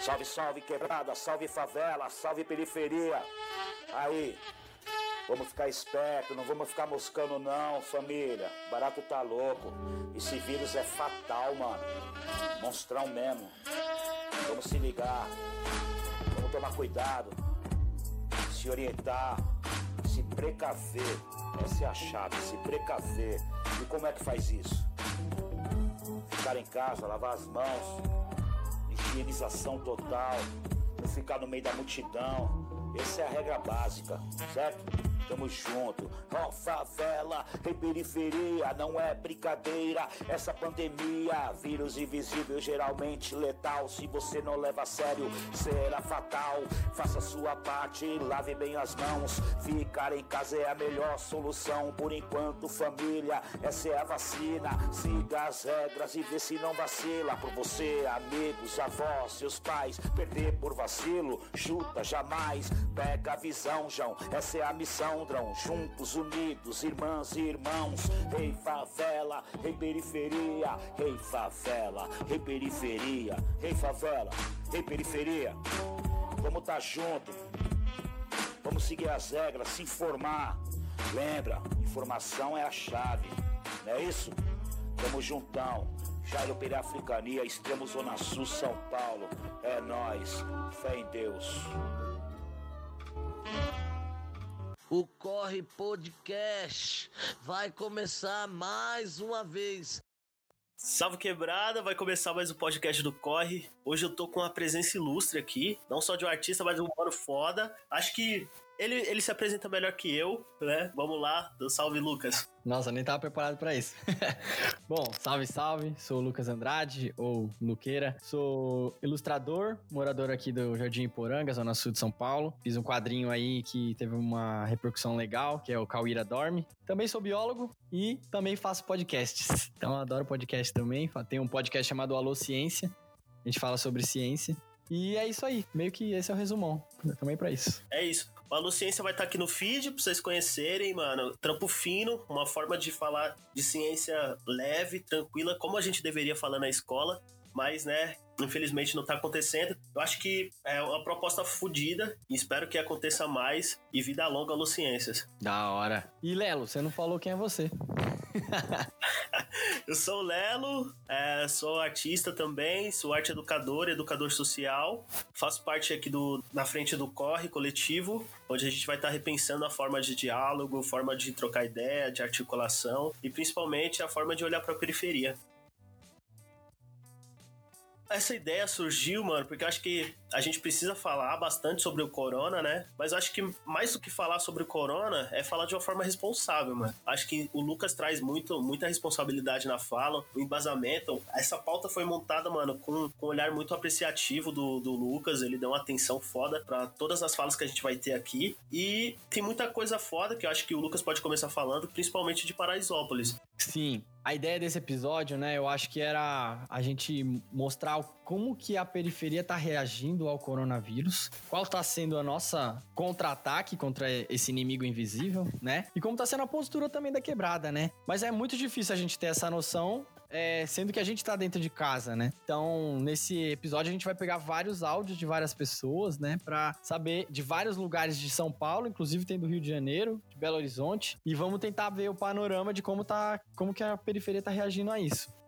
Salve, salve quebrada, salve favela, salve periferia. Aí, vamos ficar esperto, não vamos ficar moscando não, família. Barato tá louco. Esse vírus é fatal, mano. Monstrão mesmo. Vamos se ligar. Vamos tomar cuidado. Se orientar. Se precaver. Essa é a chave, se precaver. E como é que faz isso? Ficar em casa, lavar as mãos, higienização total, não ficar no meio da multidão. Essa é a regra básica, certo? Tamo junto. Ó, oh, favela e periferia, não é brincadeira. Essa pandemia, vírus invisível, geralmente letal. Se você não leva a sério, será fatal. Faça sua parte, lave bem as mãos. Ficar em casa é a melhor solução. Por enquanto, família, essa é a vacina. Siga as regras e vê se não vacila. Por você, amigos, avós, seus pais, perder por vacilo, chuta jamais. Pega a visão, João, essa é a missão juntos, unidos, irmãs e irmãos. Rei favela, rei periferia, rei favela, rei periferia, rei favela, rei periferia. Vamos tá junto, vamos seguir as regras, se informar. Lembra, informação é a chave, não é isso? Tamo juntão. Jairo Periafricania, Extremo Zona Sul, São Paulo. É nós. Fé em Deus. O Corre Podcast vai começar mais uma vez. Salve quebrada, vai começar mais um podcast do Corre. Hoje eu tô com uma presença ilustre aqui, não só de um artista, mas de um mano foda. Acho que ele, ele se apresenta melhor que eu, né? Vamos lá, do salve Lucas. Nossa, nem tava preparado para isso. Bom, salve, salve. Sou o Lucas Andrade, ou Luqueira. Sou ilustrador, morador aqui do Jardim Iporanga, Zona Sul de São Paulo. Fiz um quadrinho aí que teve uma repercussão legal, que é o Cauíra Dorme. Também sou biólogo e também faço podcasts. Então, adoro podcast também. Tem um podcast chamado Alô Ciência. A gente fala sobre ciência. E é isso aí. Meio que esse é o resumão. Também para isso. É isso. A Luciência vai estar tá aqui no feed pra vocês conhecerem, mano. Trampo fino, uma forma de falar de ciência leve, tranquila, como a gente deveria falar na escola. Mas, né, infelizmente não tá acontecendo. Eu acho que é uma proposta fodida e espero que aconteça mais e vida longa Luciências. Da hora. E Lelo, você não falou quem é você. eu sou o Lelo, é, sou artista também, sou arte educador, educador social. Faço parte aqui do na frente do Corre Coletivo, onde a gente vai estar repensando a forma de diálogo, forma de trocar ideia, de articulação e principalmente a forma de olhar para a periferia essa ideia surgiu, mano, porque eu acho que a gente precisa falar bastante sobre o corona, né? Mas eu acho que mais do que falar sobre o corona é falar de uma forma responsável, mano. Acho que o Lucas traz muito, muita responsabilidade na fala, o embasamento. Essa pauta foi montada, mano, com, com um olhar muito apreciativo do, do Lucas. Ele deu uma atenção foda para todas as falas que a gente vai ter aqui. E tem muita coisa foda que eu acho que o Lucas pode começar falando, principalmente de Paraisópolis. Sim, a ideia desse episódio, né, eu acho que era a gente mostrar como que a periferia tá reagindo ao coronavírus, qual tá sendo a nossa contra-ataque contra esse inimigo invisível, né? E como tá sendo a postura também da quebrada, né? Mas é muito difícil a gente ter essa noção é, sendo que a gente tá dentro de casa, né? Então, nesse episódio, a gente vai pegar vários áudios de várias pessoas, né? Pra saber de vários lugares de São Paulo, inclusive tem do Rio de Janeiro, de Belo Horizonte, e vamos tentar ver o panorama de como tá, como que a periferia tá reagindo a isso.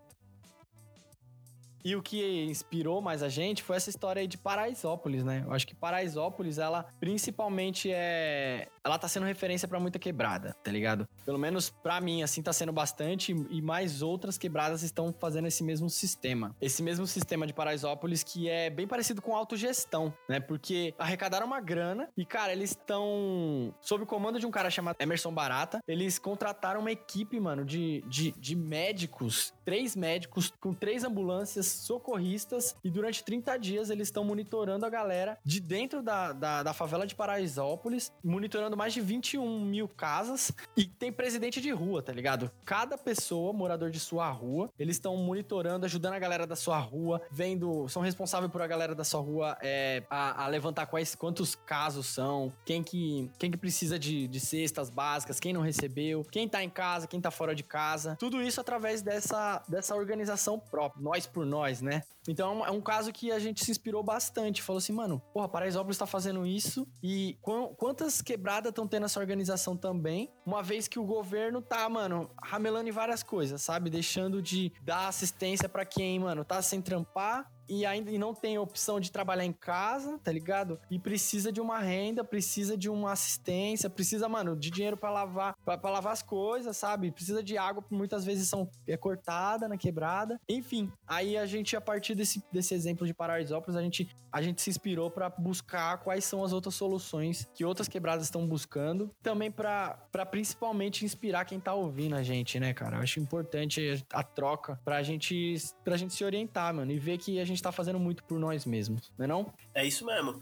E o que inspirou mais a gente foi essa história aí de Paraisópolis, né? Eu acho que Paraisópolis, ela principalmente é. Ela tá sendo referência para muita quebrada, tá ligado? Pelo menos para mim, assim, tá sendo bastante. E mais outras quebradas estão fazendo esse mesmo sistema. Esse mesmo sistema de Paraisópolis que é bem parecido com autogestão, né? Porque arrecadaram uma grana e, cara, eles estão sob o comando de um cara chamado Emerson Barata. Eles contrataram uma equipe, mano, de, de, de médicos, três médicos com três ambulâncias socorristas e durante 30 dias eles estão monitorando a galera de dentro da, da, da, favela de Paraisópolis, monitorando mais de 21 mil casas e tem presidente de rua, tá ligado? Cada pessoa, morador de sua rua, eles estão monitorando, ajudando a galera da sua rua, vendo, são responsáveis por a galera da sua rua é, a, a, levantar quais, quantos casos são, quem que, quem que precisa de, de cestas básicas, quem não recebeu, quem tá em casa, quem tá fora de casa, tudo isso através dessa, dessa organização própria, nós por nós né? Então é um caso que a gente se inspirou bastante. Falou assim, mano, porra, Paraisópolis tá fazendo isso e quantas quebradas estão tendo essa organização também, uma vez que o governo tá, mano, ramelando em várias coisas, sabe? Deixando de dar assistência para quem, mano, tá sem trampar e ainda e não tem opção de trabalhar em casa, tá ligado? E precisa de uma renda, precisa de uma assistência, precisa, mano, de dinheiro para lavar, para lavar as coisas, sabe? Precisa de água, muitas vezes são é cortada na quebrada. Enfim, aí a gente a partir desse, desse exemplo de Paraisópolis, a gente a gente se inspirou para buscar quais são as outras soluções que outras quebradas estão buscando, também para principalmente inspirar quem tá ouvindo a gente, né, cara? Eu acho importante a troca pra gente pra gente se orientar, mano, e ver que a gente tá fazendo muito por nós mesmos, não é não? É isso mesmo.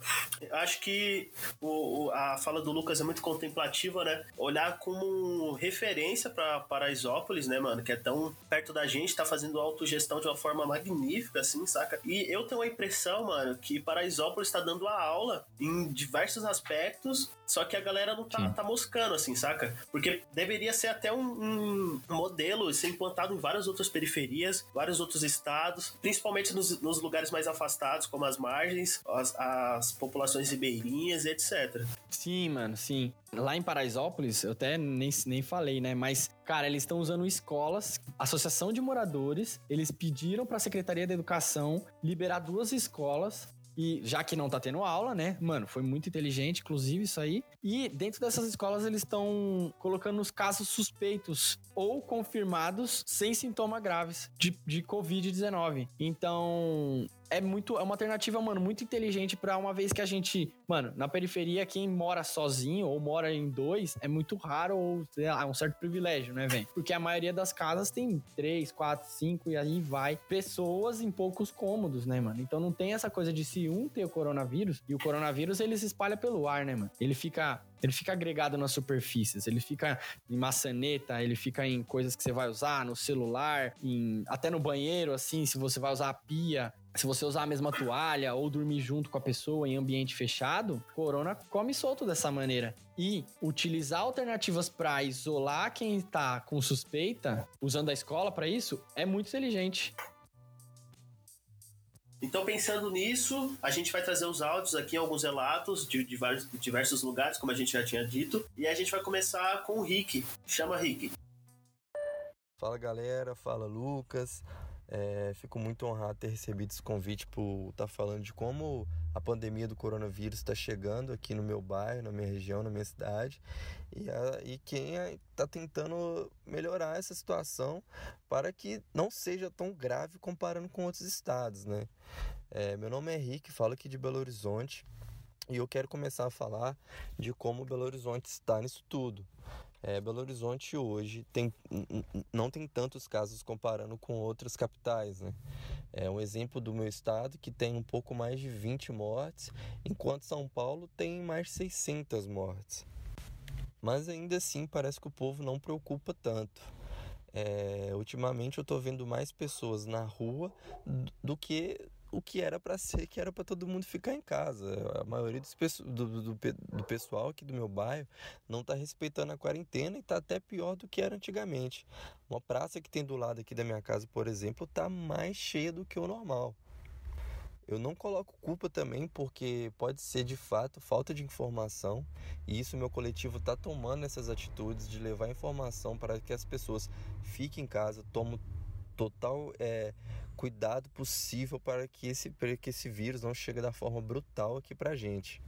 Acho que o, o, a fala do Lucas é muito contemplativa, né? Olhar como referência para Paraisópolis, né, mano? Que é tão perto da gente, tá fazendo autogestão de uma forma magnífica, assim, saca? E eu tenho a impressão, mano, que Paraisópolis tá dando a aula em diversos aspectos, só que a galera não tá, tá moscando, assim, saca? Porque deveria ser até um, um modelo ser implantado em várias outras periferias, vários outros estados, principalmente nos, nos lugares mais afastados, como as margens, as, as populações ribeirinhas, etc. Sim, mano, sim. Lá em Paraisópolis, eu até nem, nem falei, né? Mas, cara, eles estão usando escolas, associação de moradores, eles pediram para a Secretaria da Educação liberar duas escolas e já que não tá tendo aula, né? Mano, foi muito inteligente, inclusive, isso aí. E dentro dessas escolas eles estão colocando os casos suspeitos ou confirmados sem sintoma graves de, de Covid-19. Então, é muito é uma alternativa, mano, muito inteligente para uma vez que a gente, mano, na periferia quem mora sozinho ou mora em dois é muito raro ou lá, é um certo privilégio, né, velho? Porque a maioria das casas tem três, quatro, cinco e aí vai pessoas em poucos cômodos, né, mano? Então não tem essa coisa de se um ter o coronavírus e o coronavírus ele se espalha pelo ar, né, mano? Ele fica ele fica agregado nas superfícies, ele fica em maçaneta, ele fica em coisas que você vai usar, no celular, em, até no banheiro, assim, se você vai usar a pia, se você usar a mesma toalha ou dormir junto com a pessoa em ambiente fechado, corona come solto dessa maneira. E utilizar alternativas para isolar quem está com suspeita, usando a escola para isso, é muito inteligente. Então, pensando nisso, a gente vai trazer os áudios aqui, alguns relatos de, de, vários, de diversos lugares, como a gente já tinha dito. E a gente vai começar com o Rick. Chama Rick. Fala galera, fala Lucas. É, fico muito honrado ter recebido esse convite por estar tá falando de como a pandemia do coronavírus está chegando aqui no meu bairro, na minha região, na minha cidade, e, a, e quem está tentando melhorar essa situação para que não seja tão grave comparando com outros estados, né? É, meu nome é Henrique, falo aqui de Belo Horizonte e eu quero começar a falar de como Belo Horizonte está nisso tudo. É, Belo Horizonte hoje tem, não tem tantos casos comparando com outras capitais. Né? É um exemplo do meu estado que tem um pouco mais de 20 mortes, enquanto São Paulo tem mais de 600 mortes. Mas ainda assim parece que o povo não preocupa tanto. É, ultimamente eu estou vendo mais pessoas na rua do que o que era para ser, que era para todo mundo ficar em casa. A maioria dos, do, do, do, pessoal aqui do meu bairro não está respeitando a quarentena e está até pior do que era antigamente. Uma praça que tem do lado aqui da minha casa, por exemplo, está mais cheia do que o normal. Eu não coloco culpa também porque pode ser de fato falta de informação e isso meu coletivo está tomando essas atitudes de levar informação para que as pessoas fiquem em casa, tomem total é, cuidado possível para que esse, para que esse vírus não chegue da forma brutal aqui para gente.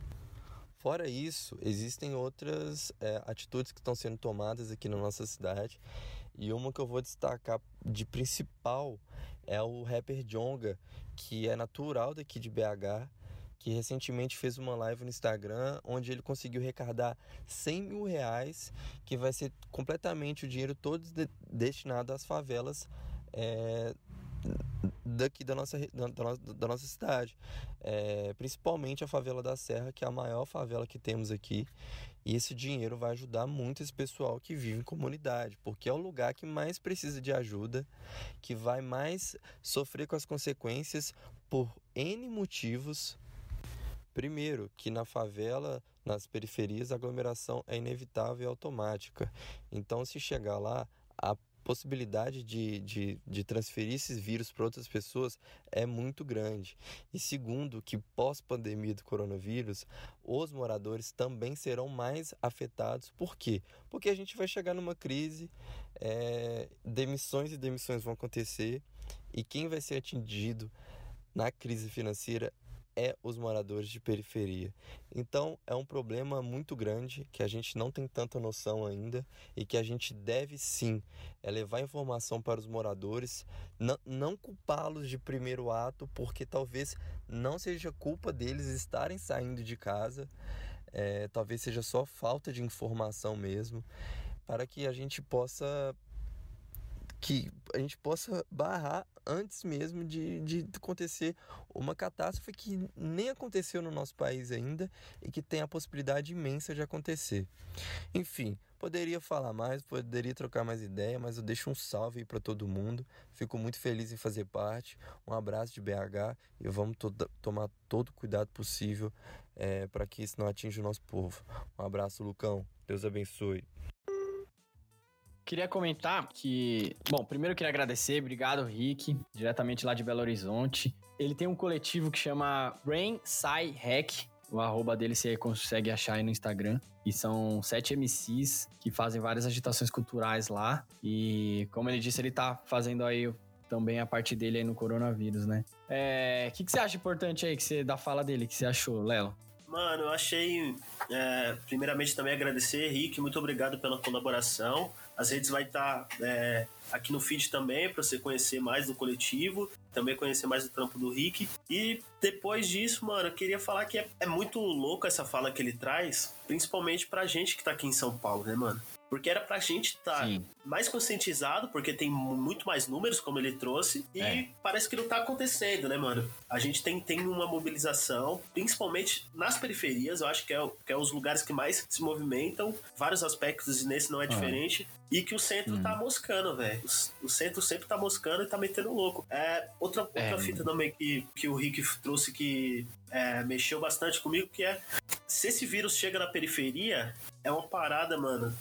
Fora isso, existem outras é, atitudes que estão sendo tomadas aqui na nossa cidade e uma que eu vou destacar de principal é o rapper Jonga, que é natural daqui de BH, que recentemente fez uma live no Instagram onde ele conseguiu arrecadar 100 mil reais, que vai ser completamente o dinheiro todo de destinado às favelas é, daqui da nossa, da, da nossa cidade. É, principalmente a favela da Serra, que é a maior favela que temos aqui. E esse dinheiro vai ajudar muito esse pessoal que vive em comunidade, porque é o lugar que mais precisa de ajuda, que vai mais sofrer com as consequências por N motivos. Primeiro, que na favela, nas periferias, a aglomeração é inevitável e automática. Então, se chegar lá, possibilidade de, de, de transferir esses vírus para outras pessoas é muito grande. E segundo, que pós-pandemia do coronavírus, os moradores também serão mais afetados. Por quê? Porque a gente vai chegar numa crise, é, demissões e demissões vão acontecer, e quem vai ser atingido na crise financeira é os moradores de periferia. Então é um problema muito grande que a gente não tem tanta noção ainda e que a gente deve sim é levar informação para os moradores, não, não culpá-los de primeiro ato, porque talvez não seja culpa deles estarem saindo de casa, é, talvez seja só falta de informação mesmo, para que a gente possa que a gente possa barrar antes mesmo de, de acontecer uma catástrofe que nem aconteceu no nosso país ainda e que tem a possibilidade imensa de acontecer. Enfim, poderia falar mais, poderia trocar mais ideia, mas eu deixo um salve para todo mundo. Fico muito feliz em fazer parte. Um abraço de BH e vamos to tomar todo o cuidado possível é, para que isso não atinja o nosso povo. Um abraço, Lucão. Deus abençoe. Queria comentar que, bom, primeiro queria agradecer, obrigado Rick, diretamente lá de Belo Horizonte. Ele tem um coletivo que chama Brain Sci Hack, o arroba dele você consegue achar aí no Instagram. E são sete MCs que fazem várias agitações culturais lá. E como ele disse, ele tá fazendo aí também a parte dele aí no coronavírus, né? O é, que, que você acha importante aí que você, da fala dele, que você achou, Lelo? Mano, eu achei. É, primeiramente também agradecer, Rick, muito obrigado pela colaboração. As redes vai estar tá, é, aqui no feed também para você conhecer mais do coletivo, também conhecer mais do trampo do Rick. E depois disso, mano, eu queria falar que é, é muito louco essa fala que ele traz, principalmente pra gente que tá aqui em São Paulo, né, mano? Porque era pra gente estar tá mais conscientizado, porque tem muito mais números, como ele trouxe, e é. parece que não tá acontecendo, né, mano? A gente tem, tem uma mobilização, principalmente nas periferias, eu acho que é, que é os lugares que mais se movimentam, vários aspectos, e nesse não é diferente. E que o centro hum. tá moscando, velho. O, o, centro sempre tá moscando e tá metendo louco. É, outra, outra é. fita também que, que o Rick trouxe que é, mexeu bastante comigo, que é se esse vírus chega na periferia, é uma parada, mano.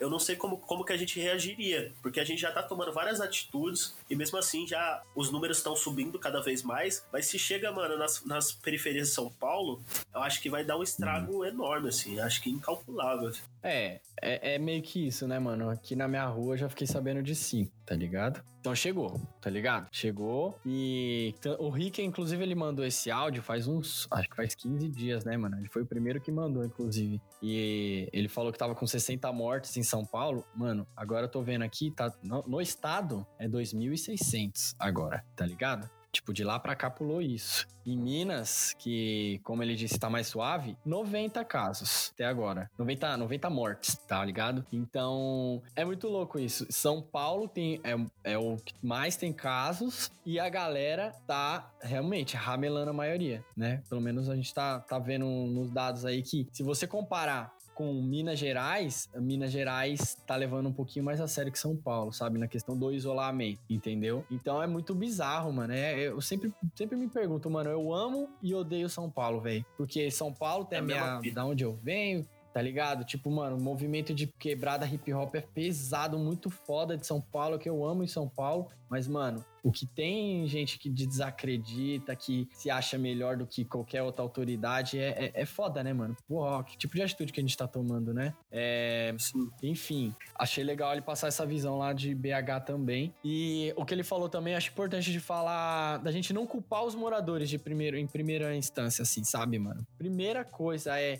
eu não sei como, como que a gente reagiria. Porque a gente já tá tomando várias atitudes e mesmo assim já os números estão subindo cada vez mais. Mas se chega, mano, nas, nas periferias de São Paulo, eu acho que vai dar um estrago hum. enorme, assim. Acho que incalculável. É, é, é, meio que isso, né, mano? Aqui na minha rua eu já fiquei sabendo de sim, tá ligado? Então chegou, tá ligado? Chegou e o Rick, inclusive, ele mandou esse áudio faz uns, acho que faz 15 dias, né, mano? Ele foi o primeiro que mandou, inclusive. E ele falou que tava com 60 mortes em São Paulo. Mano, agora eu tô vendo aqui, tá no, no estado é 2.600 agora, tá ligado? Tipo, de lá para cá pulou isso. Em Minas, que, como ele disse, tá mais suave, 90 casos até agora. 90, 90 mortes, tá ligado? Então, é muito louco isso. São Paulo tem, é, é o que mais tem casos e a galera tá realmente ramelando a maioria, né? Pelo menos a gente tá, tá vendo nos dados aí que, se você comparar com Minas Gerais, Minas Gerais tá levando um pouquinho mais a sério que São Paulo, sabe? Na questão do isolamento, entendeu? Então é muito bizarro, mano. É, eu sempre, sempre me pergunto, mano, eu amo e odeio São Paulo, velho. Porque São Paulo tem é a minha. Da onde eu venho, tá ligado? Tipo, mano, o movimento de quebrada hip hop é pesado, muito foda de São Paulo, que eu amo em São Paulo. Mas, mano, o que tem gente que desacredita, que se acha melhor do que qualquer outra autoridade, é, é, é foda, né, mano? Porra, que tipo de atitude que a gente tá tomando, né? É, enfim, achei legal ele passar essa visão lá de BH também. E o que ele falou também, acho importante de falar, da gente não culpar os moradores de primeiro, em primeira instância, assim, sabe, mano? Primeira coisa é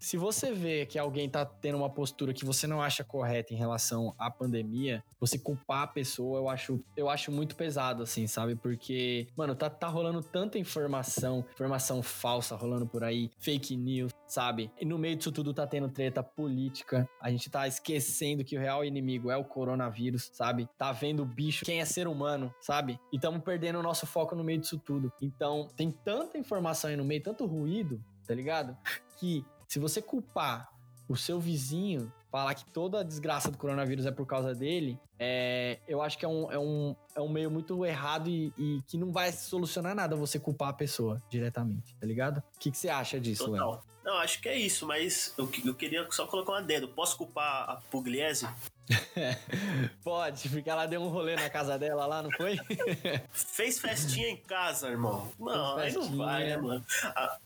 se você vê que alguém tá tendo uma postura que você não acha correta em relação à pandemia, você culpar a pessoa, eu acho, eu acho muito pesado, assim, sabe? Porque, mano, tá, tá rolando tanta informação, informação falsa rolando por aí, fake news, sabe? E no meio disso tudo tá tendo treta política. A gente tá esquecendo que o real inimigo é o coronavírus, sabe? Tá vendo o bicho, quem é ser humano, sabe? E estamos perdendo o nosso foco no meio disso tudo. Então, tem tanta informação aí no meio, tanto ruído, tá ligado? Que se você culpar o seu vizinho, falar que toda a desgraça do coronavírus é por causa dele, é, eu acho que é um, é, um, é um meio muito errado e, e que não vai solucionar nada você culpar a pessoa diretamente, tá ligado? O que, que você acha disso, Total. Não, acho que é isso, mas eu, eu queria só colocar uma dedo. Posso culpar a Pugliese? Pode, porque ela deu um rolê na casa dela lá, não foi? Fez festinha em casa, irmão. Não, aí não vai, né, mano? A,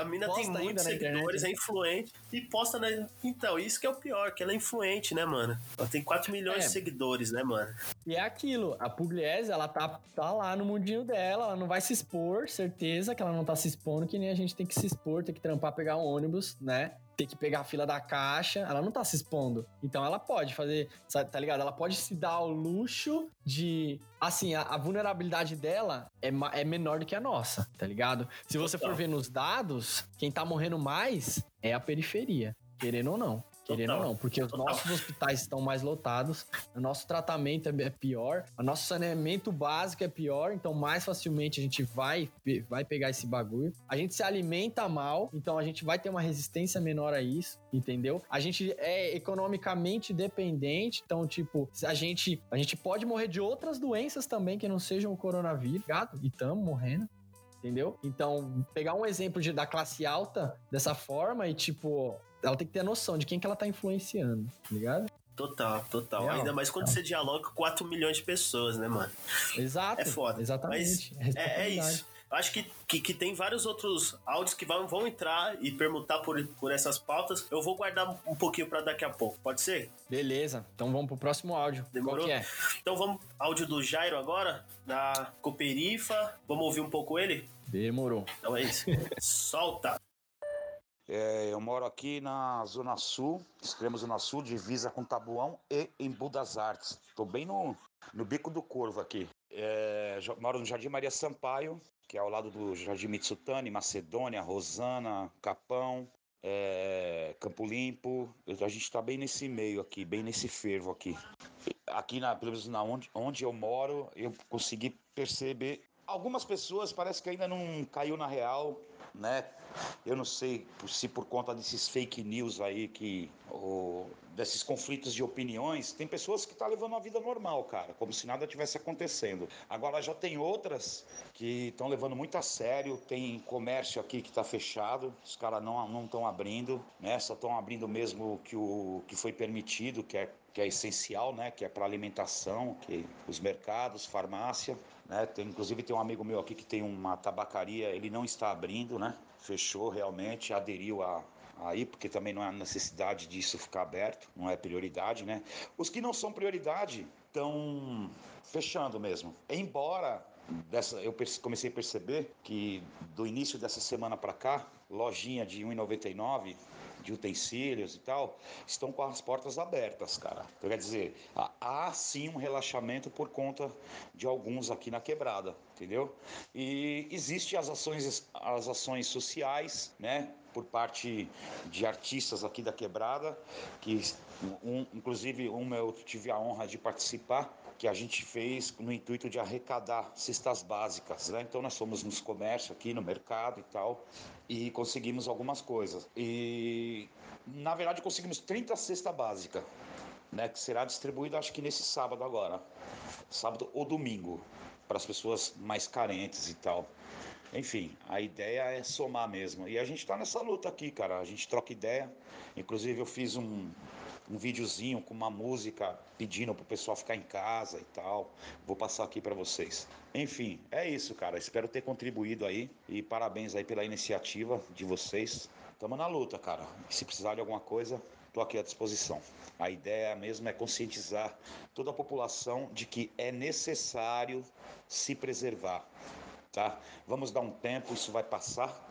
a mina Posta tem muitos seguidores, internet. é influente e posta na. Então, isso que é o pior, que ela é influente, né, mano? Ela tem 4 milhões É. de seguidores, né, mano? E é aquilo, a Pugliese, ela tá, tá lá no mundinho dela, ela não vai se expor, certeza que ela não tá se expondo, que nem a gente tem que se expor, tem que trampar, pegar um ônibus, né? Tem que pegar a fila da caixa, ela não tá se expondo. Então ela pode fazer, tá ligado? Ela pode se dar ao luxo de. Assim, a, a vulnerabilidade dela é, é menor do que a nossa, tá ligado? Se você for ver nos dados, quem tá morrendo mais é a periferia, querendo ou não. Querendo ou não, porque os Total. nossos hospitais estão mais lotados, o nosso tratamento é é pior, o nosso saneamento básico é pior, então mais facilmente a gente vai, vai pegar esse bagulho. A gente se alimenta mal, então a gente vai ter uma resistência menor a isso, entendeu? A gente é economicamente dependente, então, tipo, a gente, a gente pode morrer de outras doenças também que não sejam o coronavírus, gato, e estamos morrendo. Entendeu? Então, pegar um exemplo de, da classe alta dessa forma e, tipo, ela tem que ter a noção de quem que ela tá influenciando, tá ligado? Total, total. Ainda mais quando você dialoga com 4 milhões de pessoas, né, mano? Exato. É foda. Exatamente. É, é responsabilidade. isso. Eu Acho que, que, que tem vários outros áudios que vão, vão entrar e permutar por, por essas pautas. Eu vou guardar um pouquinho pra daqui a pouco, pode ser? Beleza. Então vamos pro próximo áudio. Demorou? É? Então vamos, áudio do Jairo agora, da Cooperifa. Vamos ouvir um pouco ele? Demorou. Então é isso. Solta! É, eu moro aqui na Zona Sul, extremo Zona Sul, divisa com Tabuão e Embu das Artes. Estou bem no, no bico do corvo aqui. É, moro no Jardim Maria Sampaio, que é ao lado do Jardim Mitsutani, Macedônia, Rosana, Capão, é, Campo Limpo. A gente está bem nesse meio aqui, bem nesse fervo aqui. Aqui, na, pelo menos na onde, onde eu moro, eu consegui perceber. Algumas pessoas parece que ainda não caiu na real, né? Eu não sei se por conta desses fake news aí que ou desses conflitos de opiniões, tem pessoas que estão levando uma vida normal, cara, como se nada tivesse acontecendo. Agora já tem outras que estão levando muito a sério, tem comércio aqui que está fechado, os caras não não estão abrindo, né? Só estão abrindo mesmo que o que foi permitido, que é que é essencial, né? Que é para alimentação, que os mercados, farmácia, né? Tem, inclusive tem um amigo meu aqui que tem uma tabacaria, ele não está abrindo, né? Fechou realmente, aderiu a aí, porque também não há necessidade disso ficar aberto, não é prioridade, né? Os que não são prioridade estão fechando mesmo. Embora dessa, eu comecei a perceber que do início dessa semana para cá, lojinha de 1,99 de utensílios e tal, estão com as portas abertas, cara. Então, quer dizer, há, sim um relaxamento por conta de alguns aqui na quebrada, entendeu? E existem as ações, as ações sociais, né? Por parte de artistas aqui da quebrada, que um, inclusive uma eu tive a honra de participar, que a gente fez no intuito de arrecadar cestas básicas, né? Então nós fomos nos comércios aqui no mercado e tal e conseguimos algumas coisas. E na verdade conseguimos 30 cesta básica, né, que será distribuída acho que nesse sábado agora, sábado ou domingo, para as pessoas mais carentes e tal. Enfim, a ideia é somar mesmo. E a gente está nessa luta aqui, cara. A gente troca ideia. Inclusive eu fiz um, um videozinho com uma música pedindo pro pessoal ficar em casa e tal. Vou passar aqui para vocês. Enfim, é isso, cara. Espero ter contribuído aí e parabéns aí pela iniciativa de vocês. Tamo na luta, cara. Se precisar de alguma coisa, tô aqui à disposição. A ideia mesmo é conscientizar toda a população de que é necessário se preservar, tá? Vamos dar um tempo, isso vai passar.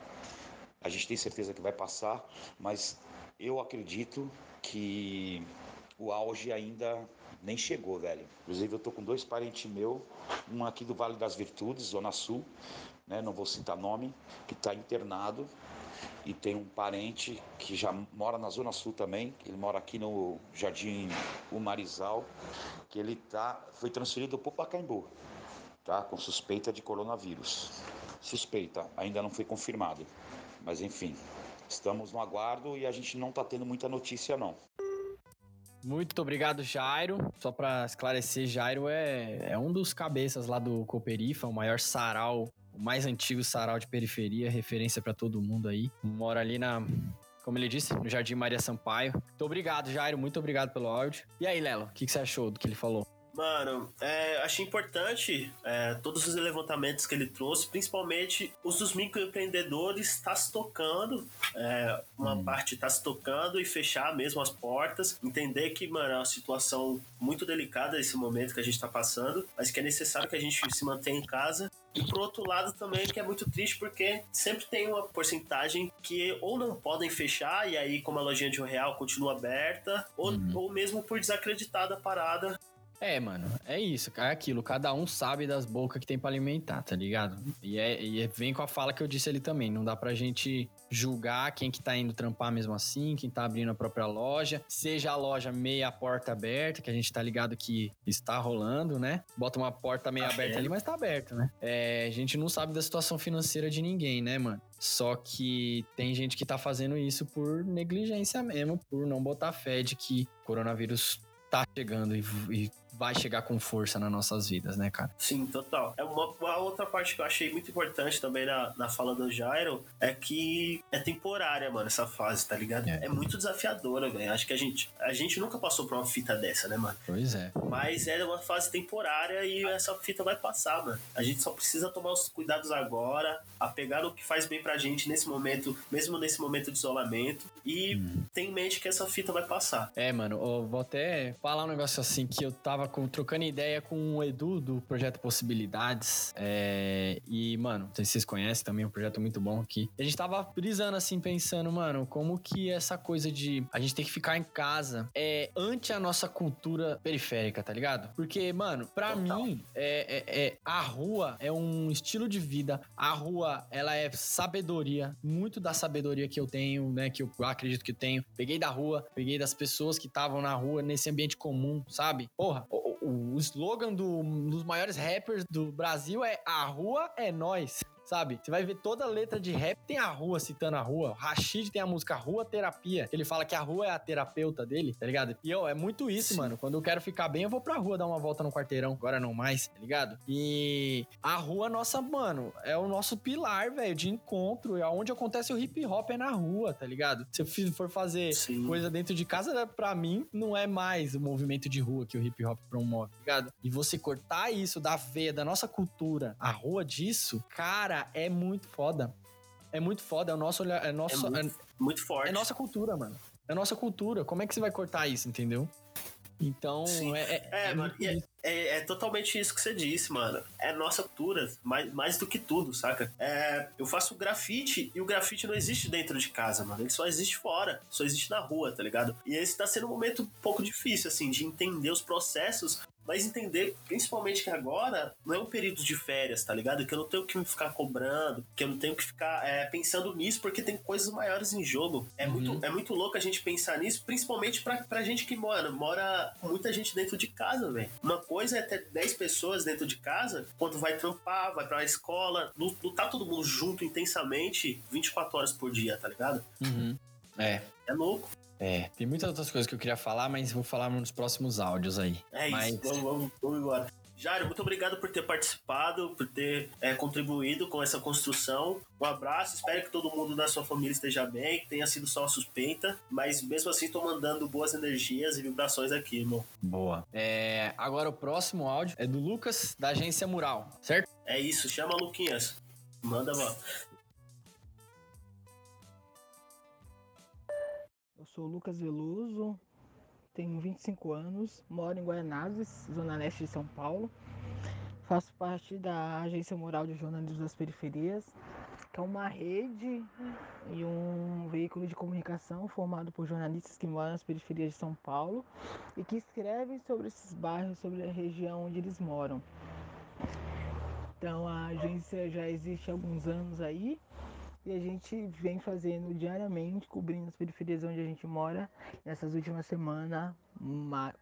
A gente tem certeza que vai passar, mas eu acredito que o auge ainda nem chegou, velho. Inclusive eu tô com dois parentes meus, um aqui do Vale das Virtudes, Zona Sul, né, não vou citar nome, que está internado e tem um parente que já mora na Zona Sul também, ele mora aqui no Jardim Umarizal, que ele tá foi transferido para o Pacaembu, tá, com suspeita de coronavírus. Suspeita, ainda não foi confirmado. Mas enfim, estamos no aguardo e a gente não está tendo muita notícia não. Muito obrigado, Jairo. Só pra esclarecer, Jairo é, é um dos cabeças lá do Cooperifa, o maior sarau, o mais antigo sarau de periferia, referência pra todo mundo aí. Mora ali na. como ele disse, no Jardim Maria Sampaio. Muito obrigado, Jairo. Muito obrigado pelo áudio. E aí, Lelo, o que, que você achou do que ele falou? Mano, é, achei importante é, todos os levantamentos que ele trouxe, principalmente os dos microempreendedores está se tocando, é, uma hum. parte está se tocando e fechar mesmo as portas, entender que, mano, é uma situação muito delicada esse momento que a gente está passando, mas que é necessário que a gente se mantenha em casa e por outro lado também que é muito triste porque sempre tem uma porcentagem que ou não podem fechar e aí como a lojinha de um real continua aberta ou, uhum. ou mesmo por desacreditar da parada é, mano, é isso, é aquilo. Cada um sabe das bocas que tem para alimentar, tá ligado? E, é, e é, vem com a fala que eu disse ali também. Não dá pra gente julgar quem que tá indo trampar mesmo assim, quem tá abrindo a própria loja, seja a loja meia porta aberta, que a gente tá ligado que está rolando, né? Bota uma porta meia tá aberta ali, mas tá aberta, né? É, a gente não sabe da situação financeira de ninguém, né, mano? Só que tem gente que tá fazendo isso por negligência mesmo, por não botar fé de que coronavírus tá chegando e, e vai chegar com força nas nossas vidas, né, cara? Sim, total. É uma, uma, outra parte que eu achei muito importante também na, na fala do Jairo é que é temporária, mano, essa fase, tá ligado? É, é muito desafiadora, velho. Acho que a gente, a gente nunca passou por uma fita dessa, né, mano? Pois é. Mas é uma fase temporária e essa fita vai passar, mano. A gente só precisa tomar os cuidados agora, apegar o que faz bem pra gente nesse momento, mesmo nesse momento de isolamento, e hum. tem em mente que essa fita vai passar. É, mano, eu vou até falar um negócio assim que eu tava com, trocando ideia com o Edu do projeto Possibilidades. É, e, mano, não sei se vocês conhecem também, é um projeto muito bom aqui. A gente tava brisando assim, pensando, mano, como que essa coisa de a gente ter que ficar em casa é ante a nossa cultura periférica, tá ligado? Porque, mano, pra Total. mim, é, é, é, a rua é um estilo de vida. A rua, ela é sabedoria, muito da sabedoria que eu tenho, né? Que eu acredito que tenho. Peguei da rua, peguei das pessoas que estavam na rua, nesse ambiente comum, sabe? Porra, o, slogan do, dos maiores rappers do Brasil é A rua é nós sabe? Você vai ver toda letra de rap tem a rua citando a rua. Rashid tem a música Rua Terapia. Ele fala que a rua é a terapeuta dele, tá ligado? E eu, é muito isso, Sim. mano. Quando eu quero ficar bem, eu vou pra rua dar uma volta no quarteirão. Agora não mais, tá ligado? E a rua, nossa, mano, é o nosso pilar, velho, de encontro. É onde acontece o hip hop é na rua, tá ligado? Se eu for fazer Sim. coisa dentro de casa, pra mim, não é mais o movimento de rua que o hip hop promove, tá ligado? E você cortar isso da veia da nossa cultura, a rua disso, cara, é muito foda. É muito foda, é o nosso olhar, é nosso, é muito, é, muito forte. É nossa cultura, mano. É nossa cultura. Como é que você vai cortar isso, entendeu? Então, Sim. é. É, é, mano, é, é, é, totalmente isso que você disse, mano. É nossa cultura, mais, mais do que tudo, saca? É, eu faço grafite e o grafite não existe dentro de casa, mano. Ele só existe fora, só existe na rua, tá ligado? E esse tá sendo um momento um pouco difícil, assim, de entender os processos mas entender, principalmente que agora não é um período de férias, tá ligado? Que eu não tenho que me ficar cobrando, que eu não tenho que ficar é, pensando nisso, porque tem coisas maiores em jogo. É, uhum. muito, é muito louco a gente pensar nisso, principalmente pra, pra gente que mora, mora muita gente dentro de casa, velho. Uma coisa é ter 10 pessoas dentro de casa, quando vai trampar, vai pra escola, tá todo mundo junto intensamente 24 horas por dia, tá ligado? Uhum. É. É louco. É, tem muitas outras coisas que eu queria falar, mas vou falar nos próximos áudios aí. É mas... isso, vamos, vamos, vamos embora. Jário, muito obrigado por ter participado, por ter é, contribuído com essa construção. Um abraço, espero que todo mundo da sua família esteja bem, que tenha sido só uma suspeita, mas mesmo assim estou mandando boas energias e vibrações aqui, irmão. Boa. É, agora o próximo áudio é do Lucas, da agência Mural, certo? É isso, chama Luquinhas. Manda, mano. Sou Lucas Veloso, tenho 25 anos, moro em Guaianazes, zona leste de São Paulo. Faço parte da Agência Moral de Jornalismo das Periferias, que é uma rede e um veículo de comunicação formado por jornalistas que moram nas periferias de São Paulo e que escrevem sobre esses bairros, sobre a região onde eles moram. Então a agência já existe há alguns anos aí e a gente vem fazendo diariamente, cobrindo as periferias onde a gente mora, nessas últimas semanas,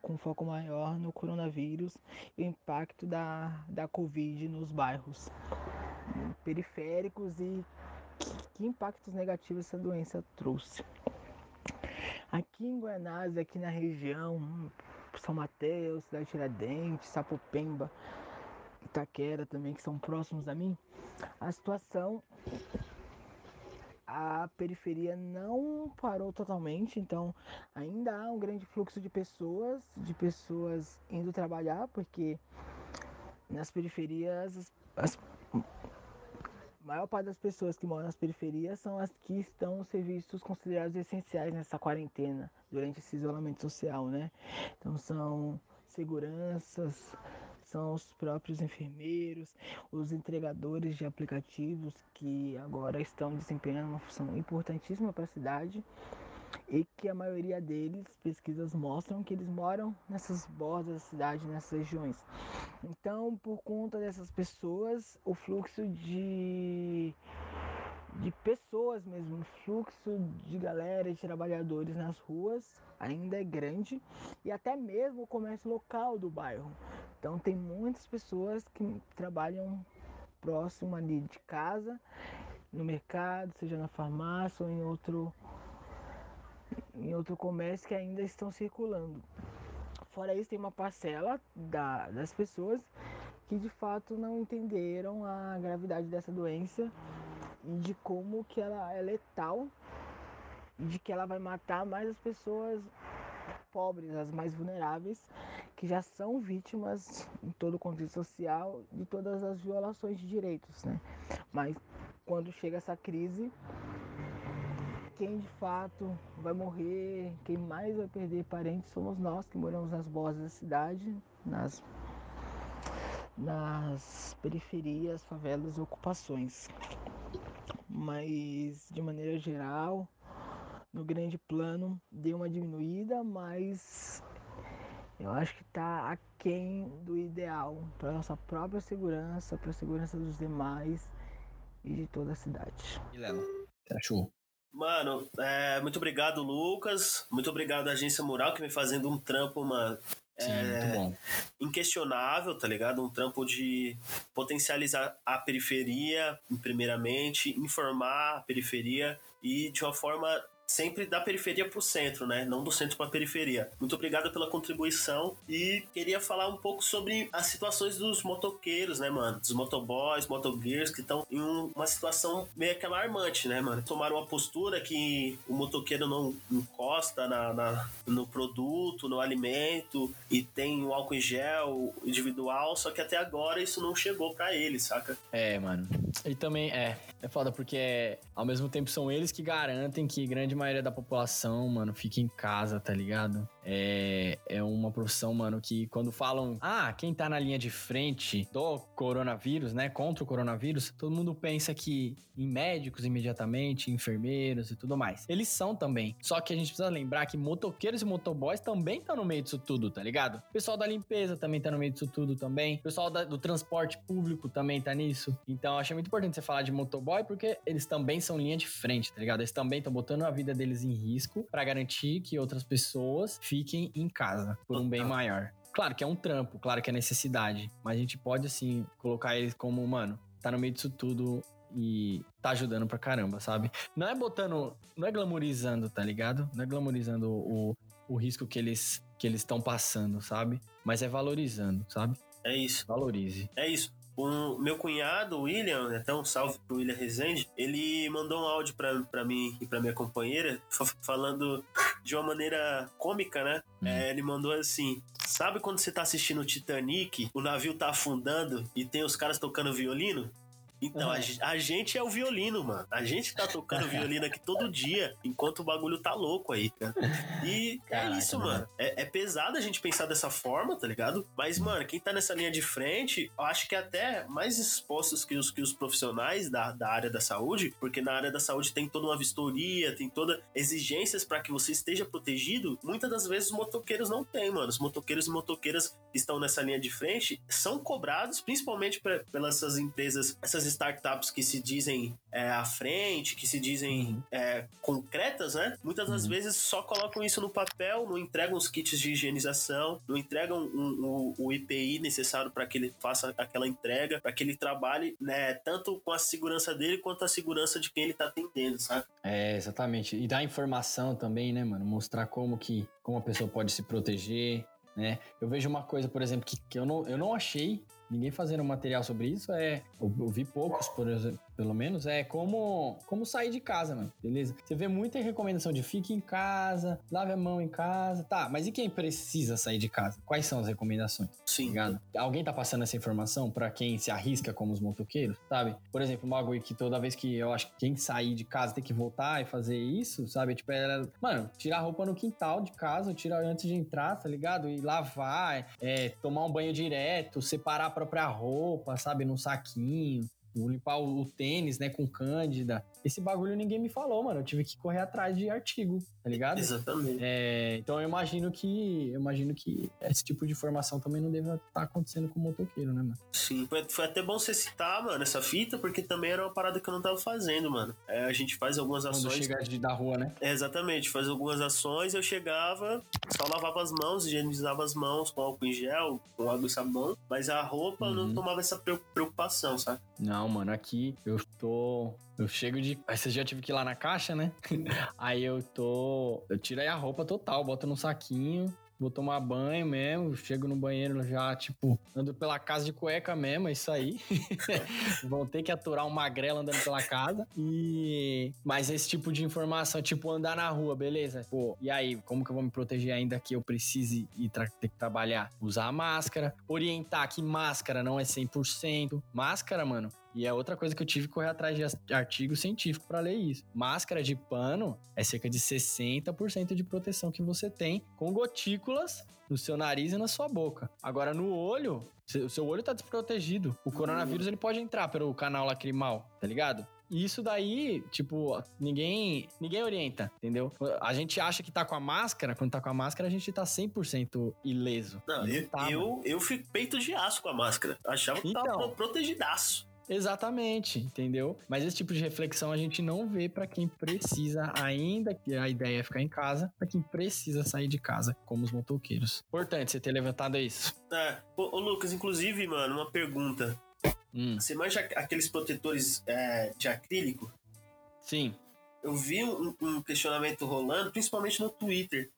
com foco maior no coronavírus e o impacto da, da Covid nos bairros periféricos e que, que impactos negativos essa doença trouxe. Aqui em Guanás, aqui na região, São Mateus, Cidade Tiradentes, Sapopemba, Itaquera também, que são próximos a mim, a situação a periferia não parou totalmente, então ainda há um grande fluxo de pessoas, de pessoas indo trabalhar, porque nas periferias as, a maior parte das pessoas que moram nas periferias são as que estão nos serviços considerados essenciais nessa quarentena, durante esse isolamento social, né? Então são seguranças, são os próprios enfermeiros, os entregadores de aplicativos que agora estão desempenhando uma função importantíssima para a cidade e que a maioria deles, pesquisas mostram que eles moram nessas bordas da cidade, nessas regiões. Então, por conta dessas pessoas, o fluxo de de pessoas mesmo, o fluxo de galera, de trabalhadores nas ruas ainda é grande e até mesmo o comércio local do bairro. Então tem muitas pessoas que trabalham próximo ali de casa, no mercado, seja na farmácia ou em outro em outro comércio que ainda estão circulando. Fora isso, tem uma parcela da, das pessoas que de fato não entenderam a gravidade dessa doença e de como que ela é letal e de que ela vai matar mais as pessoas pobres, as mais vulneráveis, que já são vítimas em todo o contexto social de todas as violações de direitos, né? Mas quando chega essa crise, quem de fato vai morrer, quem mais vai perder parentes somos nós que moramos nas bordas da cidade, nas, nas periferias, favelas e ocupações. Mas de maneira geral, no grande plano, deu uma diminuída, mas eu acho que está aquém do ideal para nossa própria segurança, para a segurança dos demais e de toda a cidade. Lela, você achou? Mano, é, muito obrigado, Lucas. Muito obrigado à Agência Mural, que vem fazendo um trampo, mano. Sim, é. Inquestionável, tá ligado? Um trampo de potencializar a periferia, primeiramente, informar a periferia e de uma forma sempre da periferia para o centro, né? Não do centro para a periferia. Muito obrigado pela contribuição e queria falar um pouco sobre as situações dos motoqueiros, né, mano? Dos motoboys, motogears que estão em um, uma situação meio que alarmante, né, mano? Tomaram uma postura que o motoqueiro não encosta na, na, no produto, no alimento e tem o álcool em gel individual, só que até agora isso não chegou para eles, saca? É, mano. E também é, é foda porque ao mesmo tempo são eles que garantem que grande maioria da população, mano, fica em casa, tá ligado? É, é uma profissão, mano, que quando falam, ah, quem tá na linha de frente do coronavírus, né, contra o coronavírus, todo mundo pensa que em médicos imediatamente, enfermeiros e tudo mais. Eles são também. Só que a gente precisa lembrar que motoqueiros e motoboys também estão no meio disso tudo, tá ligado? O pessoal da limpeza também tá no meio disso tudo também. O pessoal da, do transporte público também tá nisso. Então, achei muito importante você falar de motoboy porque eles também são linha de frente, tá ligado? Eles também estão botando a vida deles em risco para garantir que outras pessoas fiquem em casa por um bem maior. Claro que é um trampo, claro que é necessidade, mas a gente pode, assim, colocar eles como, mano, tá no meio disso tudo e tá ajudando pra caramba, sabe? Não é botando, não é glamorizando, tá ligado? Não é glamorizando o, o risco que eles que eles estão passando, sabe? Mas é valorizando, sabe? É isso. Valorize. É isso. O meu cunhado, William, então um salve pro William Rezende, ele mandou um áudio pra, pra mim e pra minha companheira, falando de uma maneira cômica, né? Hum. É, ele mandou assim: Sabe quando você tá assistindo o Titanic, o navio tá afundando e tem os caras tocando violino? Então, a, a, gente é o violino, mano. A gente tá tocando violino aqui todo dia, enquanto o bagulho tá louco aí, cara. E é Caraca, é isso, mano. mano. É, é, pesado a gente pensar dessa forma, tá ligado? Mas, mano, quem tá nessa linha de frente, eu acho que é até mais expostos que os, que os profissionais da, da área da saúde, porque na área da saúde tem toda uma vistoria, tem toda exigências para que você esteja protegido. Muitas das vezes os motoqueiros não têm, mano. Os motoqueiros e motoqueiras que estão nessa linha de frente são cobrados, principalmente pelas essas empresas, essas startups que se dizem é, à frente, que se dizem é, concretas, né? Muitas das uhum. vezes só colocam isso no papel, não entregam os kits de higienização, não entregam um, um, o IPI necessário para que ele faça aquela entrega, para que ele trabalhe, né, tanto com a segurança dele quanto a segurança de quem ele tá atendendo, sabe? É, exatamente. E dar informação também, né, mano? Mostrar como que como a pessoa pode se proteger, né? Eu vejo uma coisa, por exemplo, que, que eu, não, eu não achei ninguém fazendo material sobre isso. É, eu, eu vi poucos, por exemplo, pelo menos, é como, como sair de casa, mano. Beleza? Você vê muita recomendação de fique em casa, lave a mão em casa. Tá, mas e quem precisa sair de casa? Quais são as recomendações? Sim. Ligado? Alguém tá passando essa informação pra quem se arrisca como os motoqueiros, sabe? Por exemplo, um bagulho que toda vez que eu acho que quem sair de casa tem que voltar e fazer isso, sabe? Tipo, era, mano, tirar a roupa no quintal de casa, tirar antes de entrar, tá ligado? E lavar, é, tomar um banho direto, separar a própria roupa, sabe? Num saquinho limpar o, tênis, né, com cândida. Esse bagulho ninguém me falou, mano. Eu tive que correr atrás de artigo, tá ligado? Exatamente. É, então eu imagino que eu imagino que esse tipo de formação também não deve estar tá acontecendo com o motoqueiro, né, mano? Sim, foi, foi, até bom você citar, mano, essa fita, porque também era uma parada que eu não tava fazendo, mano. É, a gente faz algumas Quando ações. chegar de, da rua, né? É, exatamente, faz algumas ações, eu chegava, só lavava as mãos, higienizava as mãos com álcool em gel, com água e sabão, mas a roupa eu não Uhum. tomava essa preocupação, sabe? Não, mano, aqui eu tô. Eu chego de. Aí você já tive que ir lá na caixa, né? Aí eu tô. Eu tiro aí a roupa total, boto num saquinho. Vou tomar banho mesmo, chego no banheiro já, tipo, ando pela casa de cueca mesmo, é isso aí. Vão ter que aturar um magrelo andando pela casa. E. Mas esse tipo de informação, tipo, andar na rua, beleza? Pô, e aí, como que eu vou me proteger ainda que eu precise ir tra- ter que trabalhar? Usar a máscara, orientar que máscara não é 100%. Máscara, mano, e é outra coisa que eu tive que correr atrás de artigo científico para ler isso. Máscara de pano é cerca de 60% de proteção que você tem com gotículas no seu nariz e na sua boca. Agora no olho, o seu olho tá desprotegido. O coronavírus ele pode entrar pelo canal lacrimal, tá ligado? E isso daí, tipo, ninguém ninguém orienta, entendeu? A gente acha que tá com a máscara, quando tá com a máscara, a gente tá 100% ileso. Não, eu, tá, eu, eu fico peito de aço com a máscara. Achava que tava Então. protegidaço. Exatamente, entendeu? Mas esse tipo de reflexão a gente não vê pra quem precisa, ainda que a ideia é ficar em casa, pra quem precisa sair de casa, como os motoqueiros. Importante você ter levantado isso. É. Ô, ô, Lucas, inclusive, mano, uma pergunta. Hum, Você manja aqueles protetores é, de acrílico? sim. Eu vi um, um questionamento rolando, principalmente no Twitter,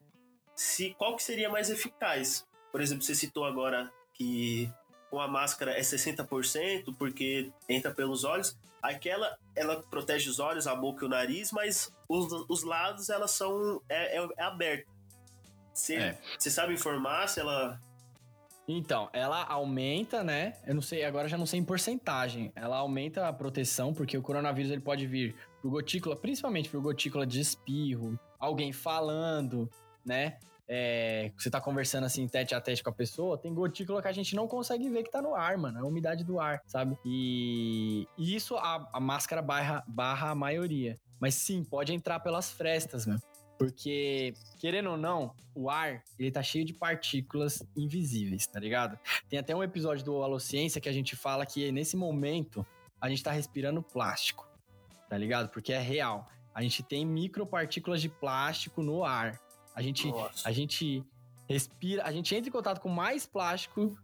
se qual que seria mais eficaz. Por exemplo, você citou agora que com a máscara é 60% porque entra pelos olhos. Aquela, ela protege os olhos, a boca e o nariz, mas os, os lados, elas são... é, é, é aberta. Você, É. sabe informar se ela... Então, ela aumenta, né? Eu não sei, agora já não sei em porcentagem. Ela aumenta a proteção, porque o coronavírus ele pode vir por gotícula, principalmente por gotícula de espirro, alguém falando, né? É, você tá conversando assim, tete a tete com a pessoa, tem gotícula que a gente não consegue ver que tá no ar, mano. É a umidade do ar, sabe? E, e isso a, a máscara barra, barra a maioria. Mas sim, pode entrar pelas frestas, mano. Porque, querendo ou não, o ar, ele tá cheio de partículas invisíveis, tá ligado? Tem até um episódio do Alociência que a gente fala que nesse momento a gente tá respirando plástico, tá ligado? Porque é real. A gente tem micropartículas de plástico no ar. A gente, Nossa. a gente respira, a gente entra em contato com mais plástico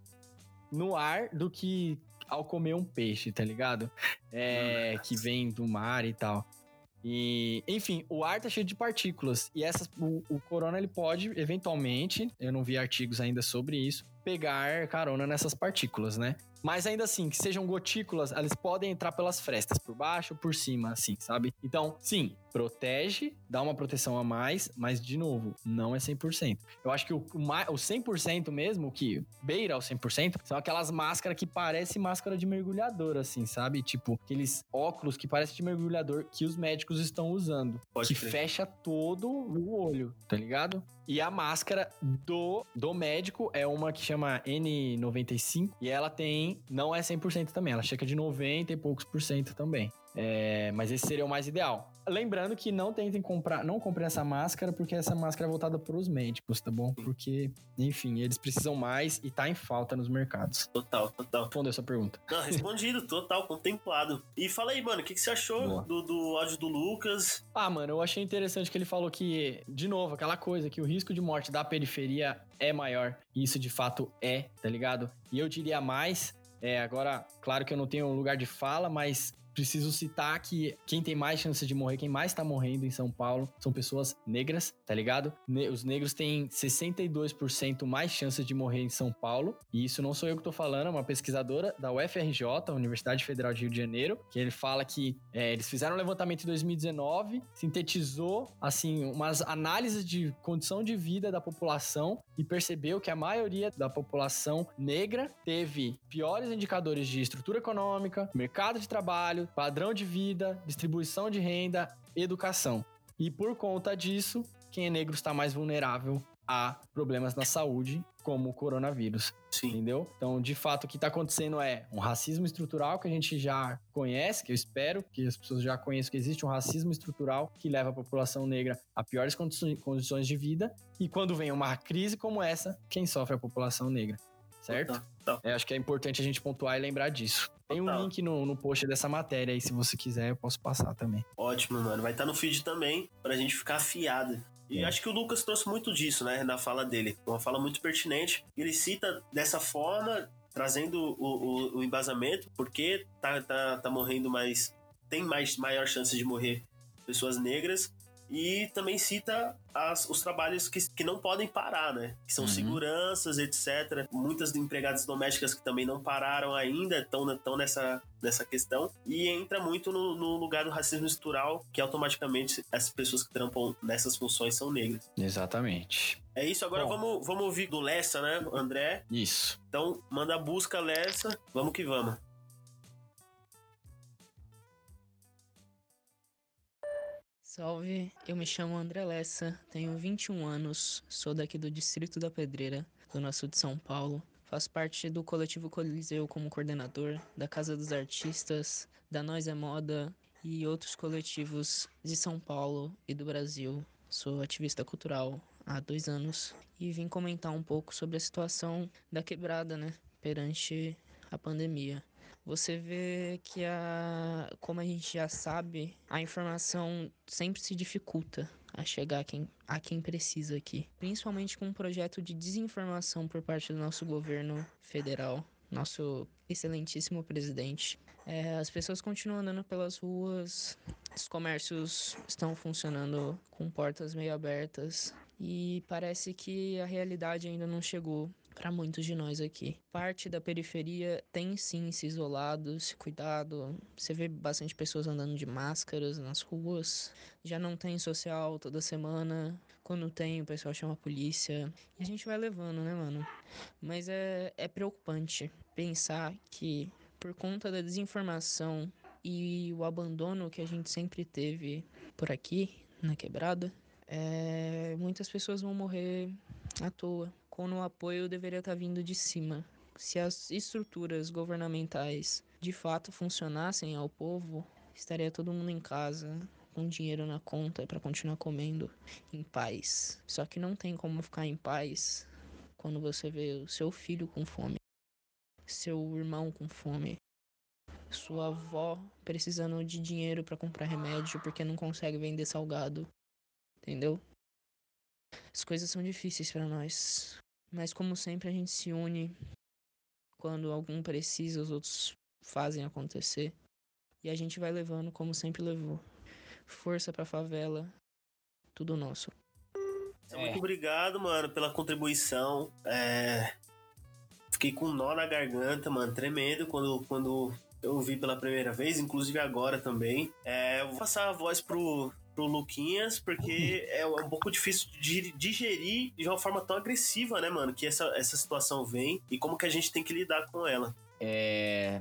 no ar do que ao comer um peixe, tá ligado? É, que vem do mar e tal. E, enfim, o ar tá cheio de partículas. E essas, o, o corona ele pode, eventualmente, eu não vi artigos ainda sobre isso, pegar carona nessas partículas, né? Mas ainda assim, que sejam gotículas, elas podem entrar pelas frestas, por baixo ou por cima, assim, sabe? Então, sim, protege, dá uma proteção a mais, mas, de novo, não é 100%. Eu acho que o, o, o 100% mesmo, o que beira ao 100%, são aquelas máscaras que parecem máscara de mergulhador, assim, sabe? Tipo, aqueles óculos que parecem de mergulhador que os médicos estão usando. Pode que crer. fecha todo o olho, tá ligado? E a máscara do, do médico é uma que chama N95 e ela tem, não é 100% também, ela chega de 90 e poucos por cento também. É, mas esse seria o mais ideal. Lembrando que não tentem comprar, não comprem essa máscara, porque essa máscara é voltada para os médicos, tá bom? Porque, enfim, eles precisam mais e tá em falta nos mercados. Total, total. Respondeu essa pergunta. Não, respondido, total, contemplado. E fala aí, mano, o que, que você achou do, do áudio do Lucas? Ah, mano, eu achei interessante que ele falou que, de novo, aquela coisa, que o risco de morte da periferia é maior. E isso de fato é, tá ligado? E eu diria mais, é, agora, claro que eu não tenho lugar de fala, mas preciso citar que quem tem mais chance de morrer, quem mais tá morrendo em São Paulo, são pessoas negras, tá ligado? Ne os negros têm 62% mais chances de morrer em São Paulo. E isso não sou eu que tô falando, é uma pesquisadora da UFRJ, Universidade Federal de Rio de Janeiro, que ele fala que é, eles fizeram um levantamento em 2019, sintetizou, assim, umas análises de condição de vida da população e percebeu que a maioria da população negra teve piores indicadores de estrutura econômica, mercado de trabalho, padrão de vida, distribuição de renda, educação. E por conta disso, quem é negro está mais vulnerável a problemas na saúde, como o coronavírus. Sim. Entendeu? Então, de fato, o que está acontecendo é um racismo estrutural que a gente já conhece, que eu espero que as pessoas já conheçam que existe um racismo estrutural que leva a população negra a piores condições de vida. E quando vem uma crise como essa, quem sofre é a população negra. Certo? Tá, tá. É, acho que é importante a gente pontuar e lembrar disso. Tem um Total. link no, no post dessa matéria aí, se você quiser, eu posso passar também. Ótimo, mano. Vai estar no feed também pra gente ficar afiado. E É. acho que o Lucas trouxe muito disso, né, na fala dele. Uma fala muito pertinente. Ele cita dessa forma, trazendo o, o, o embasamento, porque tá, tá, tá morrendo mais. Tem mais maior chance de morrer pessoas negras. E também cita as- os trabalhos que, que não podem parar, né? Que são Uhum. seguranças, etc. Muitas empregadas domésticas que também não pararam ainda, estão nessa, nessa questão. E entra muito no, no lugar do racismo estrutural, que automaticamente as pessoas que trampam nessas funções são negras. Exatamente. É isso, agora Bom. vamos, vamos ouvir do Lessa, né, André? Isso. Então, manda a busca, Lessa. Vamos que vamos. Salve, eu me chamo André Lessa, tenho 21 anos, sou daqui do Distrito da Pedreira, Zona Sul de São Paulo. Faço parte do coletivo Coliseu como coordenador, da Casa dos Artistas, da Nós é Moda e outros coletivos de São Paulo e do Brasil. Sou ativista cultural há dois anos e vim comentar um pouco sobre a situação da quebrada, né, perante a pandemia você vê que a como a gente já sabe, a informação sempre se dificulta a chegar a quem, a quem precisa aqui. Principalmente com um projeto de desinformação por parte do nosso governo federal, nosso excelentíssimo presidente. É, as pessoas continuam andando pelas ruas, os comércios estão funcionando com portas meio abertas e parece que a realidade ainda não chegou para muitos de nós aqui. Parte da periferia tem sim se isolado, se cuidado. Você vê bastante pessoas andando de máscaras nas ruas. Já não tem social toda semana. Quando tem, o pessoal chama a polícia. E a gente vai levando, né, mano? Mas é, é preocupante pensar que, por conta da desinformação e o abandono que a gente sempre teve por aqui, na quebrada, é, muitas pessoas vão morrer à toa quando o apoio deveria estar vindo de cima. Se as estruturas governamentais de fato funcionassem ao povo, estaria todo mundo em casa, com dinheiro na conta para continuar comendo em paz. Só que não tem como ficar em paz quando você vê o seu filho com fome, seu irmão com fome, sua avó precisando de dinheiro para comprar remédio porque não consegue vender salgado. Entendeu? As coisas são difíceis para nós. Mas como sempre a gente se une quando algum precisa, os outros fazem acontecer. E a gente vai levando como sempre levou. Força pra favela, tudo nosso. Então, Muito obrigado, mano, pela contribuição. É, Fiquei com um nó na garganta, mano, tremendo quando, quando eu ouvi pela primeira vez, inclusive agora também. É, eu vou passar a voz pro, pro Luquinhas, porque é um pouco difícil de digerir de uma forma tão agressiva, né, mano, que essa, essa situação vem e como que a gente tem que lidar com ela. É.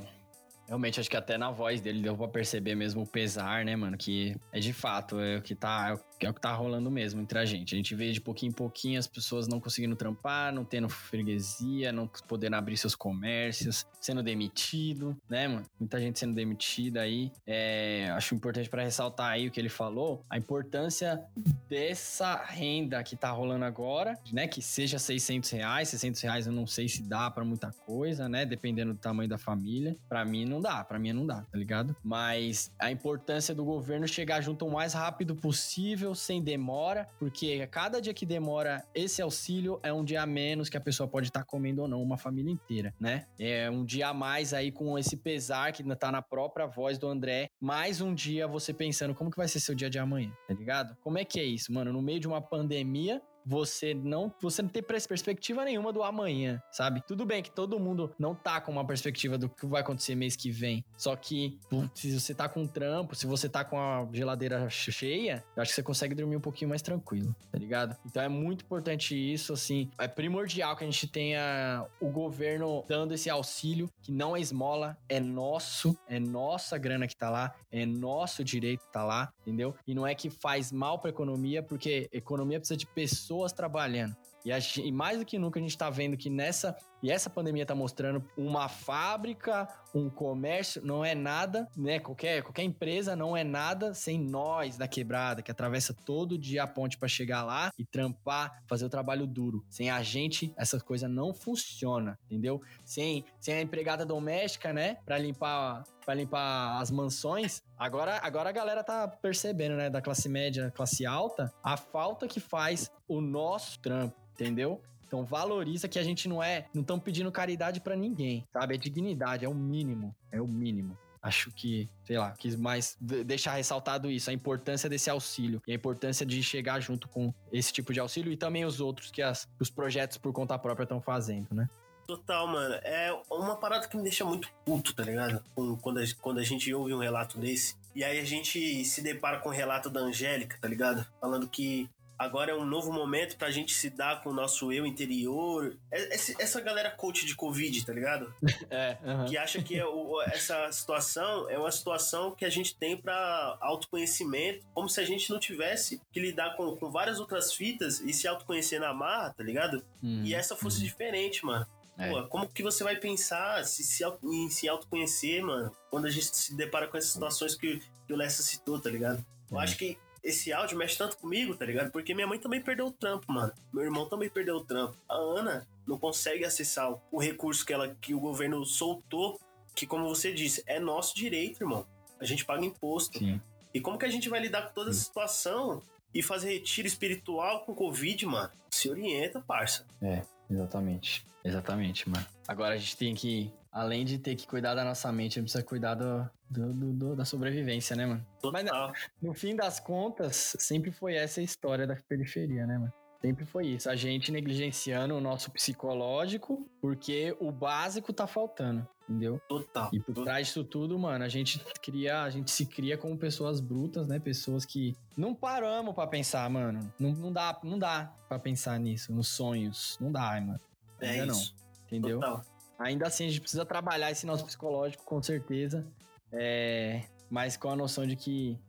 Realmente, acho que até na voz dele deu pra perceber mesmo o pesar, né, mano? Que é de fato, é o que tá, o- é o que tá rolando mesmo entre a gente. A gente vê de pouquinho em pouquinho as pessoas não conseguindo trampar, não tendo freguesia, não podendo abrir seus comércios, sendo demitido, né, mano? Muita gente sendo demitida aí. É, acho importante pra ressaltar aí o que ele falou, a importância dessa renda que tá rolando agora, né? Que seja 600 reais. 600 reais eu não sei se dá pra muita coisa, né? Dependendo do tamanho da família. Pra mim, não dá, para mim não dá, tá ligado? Mas a importância do governo chegar junto o mais rápido possível, sem demora, porque cada dia que demora esse auxílio é um dia a menos que a pessoa pode estar tá comendo ou não, uma família inteira, né? É um dia a mais aí com esse pesar que tá na própria voz do André, mais um dia você pensando como que vai ser seu dia de amanhã, tá ligado? Como é que é isso, mano? No meio de uma pandemia, você não, você não tem perspectiva nenhuma do amanhã, sabe? Tudo bem que todo mundo não tá com uma perspectiva do que vai acontecer mês que vem. Só que se você tá com um trampo, se você tá com a geladeira cheia, eu acho que você consegue dormir um pouquinho mais tranquilo, tá ligado? Então é muito importante isso, assim. É primordial que a gente tenha o governo dando esse auxílio, que não é esmola, é nosso, é nossa grana que tá lá, é nosso direito que tá lá, entendeu? E não é que faz mal pra economia, porque economia precisa de pessoas pessoas trabalhando. E, a, e, mais do que nunca a gente está vendo que nessa. E essa pandemia está mostrando uma fábrica, um comércio, não é nada, né? Qualquer, qualquer empresa não é nada sem nós da quebrada, que atravessa todo dia a ponte para chegar lá e trampar, fazer o trabalho duro. Sem a gente, essa coisa não funciona, entendeu? Sem, sem a empregada doméstica, né? Para limpar para limpar as mansões. Agora, agora a galera tá percebendo, né, da classe média, classe alta, a falta que faz o nosso trampo entendeu? Então valoriza que a gente não é, não estamos pedindo caridade para ninguém, sabe? É dignidade, é o mínimo, é o mínimo. Acho que, sei lá, quis mais deixar ressaltado isso, a importância desse auxílio e a importância de chegar junto com esse tipo de auxílio e também os outros que as, os projetos por conta própria estão fazendo, né? Total, mano. É uma parada que me deixa muito puto, tá ligado? Quando a, quando a gente ouve um relato desse. E aí a gente se depara com o relato da Angélica, tá ligado? Falando que agora é um novo momento pra gente se dar com o nosso eu interior. É, essa galera coach de Covid, tá ligado? É. Uhum. Que acha que é o, essa situação é uma situação que a gente tem pra autoconhecimento, como se a gente não tivesse que lidar com, com várias outras fitas e se autoconhecer na marra, tá ligado? Hum, e essa fosse hum. diferente, mano. É. Pô, como que você vai pensar se, se, em se autoconhecer, mano, quando a gente se depara com essas situações que, que o Lessa citou, tá ligado? Eu é. acho que esse áudio mexe tanto comigo, tá ligado? Porque minha mãe também perdeu o trampo, mano. Meu irmão também perdeu o trampo. A Ana não consegue acessar o recurso que, ela, que o governo soltou, que, como você disse, é nosso direito, irmão. A gente paga imposto. Sim. E como que a gente vai lidar com toda essa situação e fazer retiro espiritual com Covid, mano? Se orienta, parça. É, exatamente. Exatamente, mano. Agora a gente tem que, além de ter que cuidar da nossa mente, a gente precisa cuidar do, do, do, do, da sobrevivência, né, mano? Total. Mas no fim das contas, sempre foi essa a história da periferia, né, mano? Sempre foi isso. A gente negligenciando o nosso psicológico, porque o básico tá faltando, entendeu? Total. E por trás disso tudo, mano, a gente cria, a gente se cria como pessoas brutas, né? Pessoas que não paramos para pensar, mano. Não, não dá, não dá para pensar nisso, nos sonhos. Não dá, mano. É Ainda isso. não. Entendeu? Total. Ainda assim, a gente precisa trabalhar esse nosso psicológico, com certeza. É, mas com a noção de que,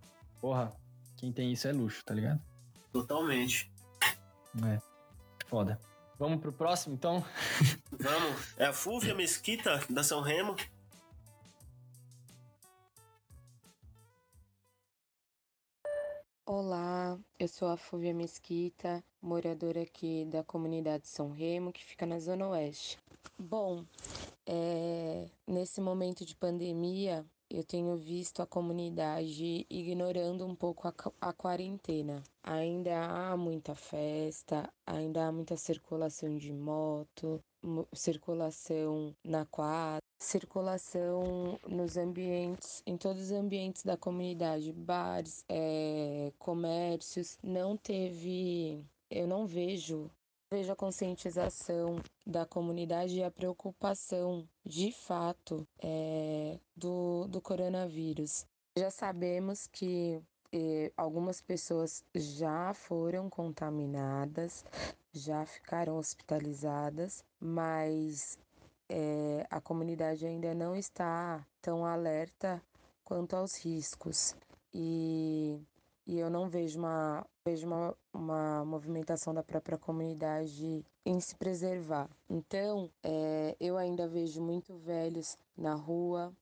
porra, quem tem isso é luxo, tá ligado? Totalmente. É. Foda. Vamos pro próximo, então? Vamos. É a Fúvia Mesquita, da São Remo. Olá, eu sou a Fúvia Mesquita, moradora aqui da comunidade São Remo, que fica na Zona Oeste. Bom, é, nesse momento de pandemia, eu tenho visto a comunidade ignorando um pouco a, a, quarentena. Ainda há muita festa, ainda há muita circulação de moto, circulação na quadra, circulação nos ambientes, em todos os ambientes da comunidade, bares, é, comércios. Não teve, eu não vejo vejo a conscientização da comunidade e a preocupação de fato é, do, do coronavírus. Já sabemos que eh, algumas pessoas já foram contaminadas, já ficaram hospitalizadas, mas é, a comunidade ainda não está tão alerta quanto aos riscos. E, e eu não vejo uma, vejo uma, uma movimentação da própria comunidade em se preservar. Então, é, eu ainda vejo muito velhos na rua,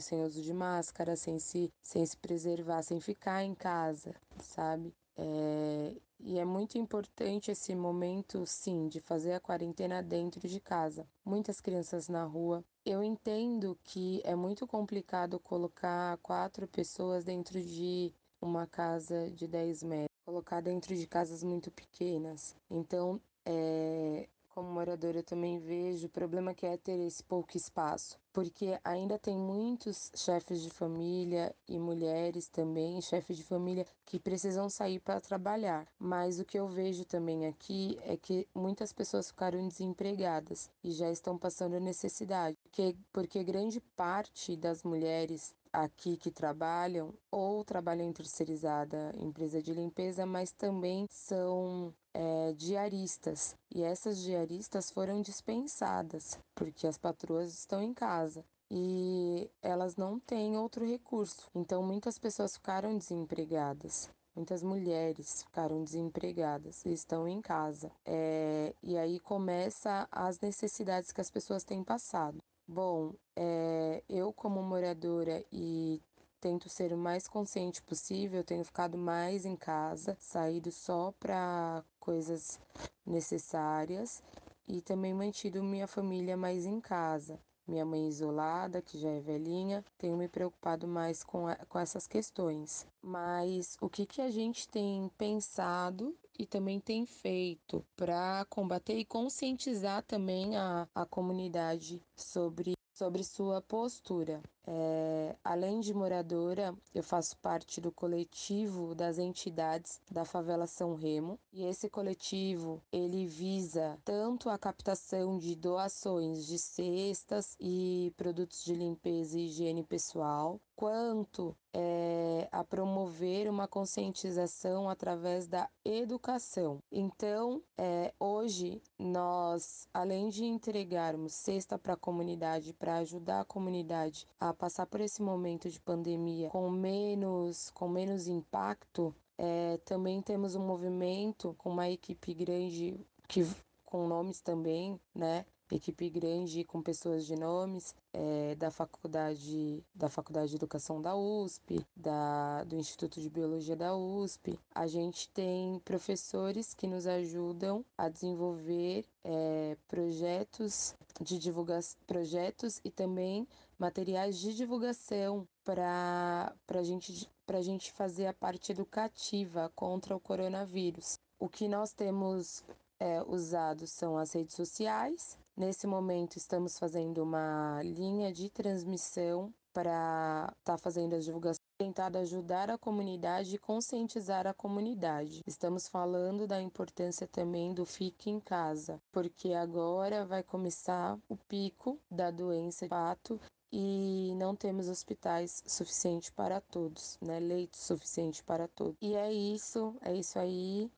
sem uso de máscara, sem se, sem se preservar, sem ficar em casa, sabe? É, e é muito importante esse momento, sim, de fazer a quarentena dentro de casa. Muitas crianças na rua. Eu entendo que é muito complicado colocar quatro pessoas dentro de uma casa de 10 metros, colocar dentro de casas muito pequenas. Então, é, como moradora, eu também vejo o problema que é ter esse pouco espaço, porque ainda tem muitos chefes de família e mulheres também, chefes de família, que precisam sair para trabalhar. Mas o que eu vejo também aqui é que muitas pessoas ficaram desempregadas e já estão passando necessidade, porque, porque grande parte das mulheres aqui que trabalham ou trabalham em terceirizada empresa de limpeza, mas também são é, diaristas. E essas diaristas foram dispensadas porque as patroas estão em casa e elas não têm outro recurso. Então muitas pessoas ficaram desempregadas. Muitas mulheres ficaram desempregadas e estão em casa. É, e aí começa as necessidades que as pessoas têm passado. Bom, é, eu como moradora e tento ser o mais consciente possível, tenho ficado mais em casa, saído só para coisas necessárias e também mantido minha família mais em casa. Minha mãe isolada, que já é velhinha, tenho me preocupado mais com, a, com essas questões. Mas o que, que a gente tem pensado e também tem feito para combater e conscientizar também a, a comunidade sobre, sobre sua postura. É, além de moradora, eu faço parte do coletivo das entidades da favela São Remo e esse coletivo ele visa tanto a captação de doações de cestas e produtos de limpeza e higiene pessoal, quanto é, a promover uma conscientização através da educação. Então, é, hoje nós, além de entregarmos cesta para a comunidade para ajudar a comunidade a passar por esse momento de pandemia com menos, com menos impacto, é, também temos um movimento com uma equipe grande que com nomes também, né? Equipe grande com pessoas de nomes é, da faculdade da faculdade de educação da USP, da, do Instituto de Biologia da USP. A gente tem professores que nos ajudam a desenvolver é, projetos de divulgação, projetos e também materiais de divulgação para a gente, gente fazer a parte educativa contra o coronavírus. O que nós temos é, usado são as redes sociais. Nesse momento, estamos fazendo uma linha de transmissão para estar tá fazendo as divulgações tentado ajudar a comunidade e conscientizar a comunidade. Estamos falando da importância também do fique em casa, porque agora vai começar o pico da doença de fato e não temos hospitais suficientes para todos, né? Leitos suficientes para todos. E é isso, é isso aí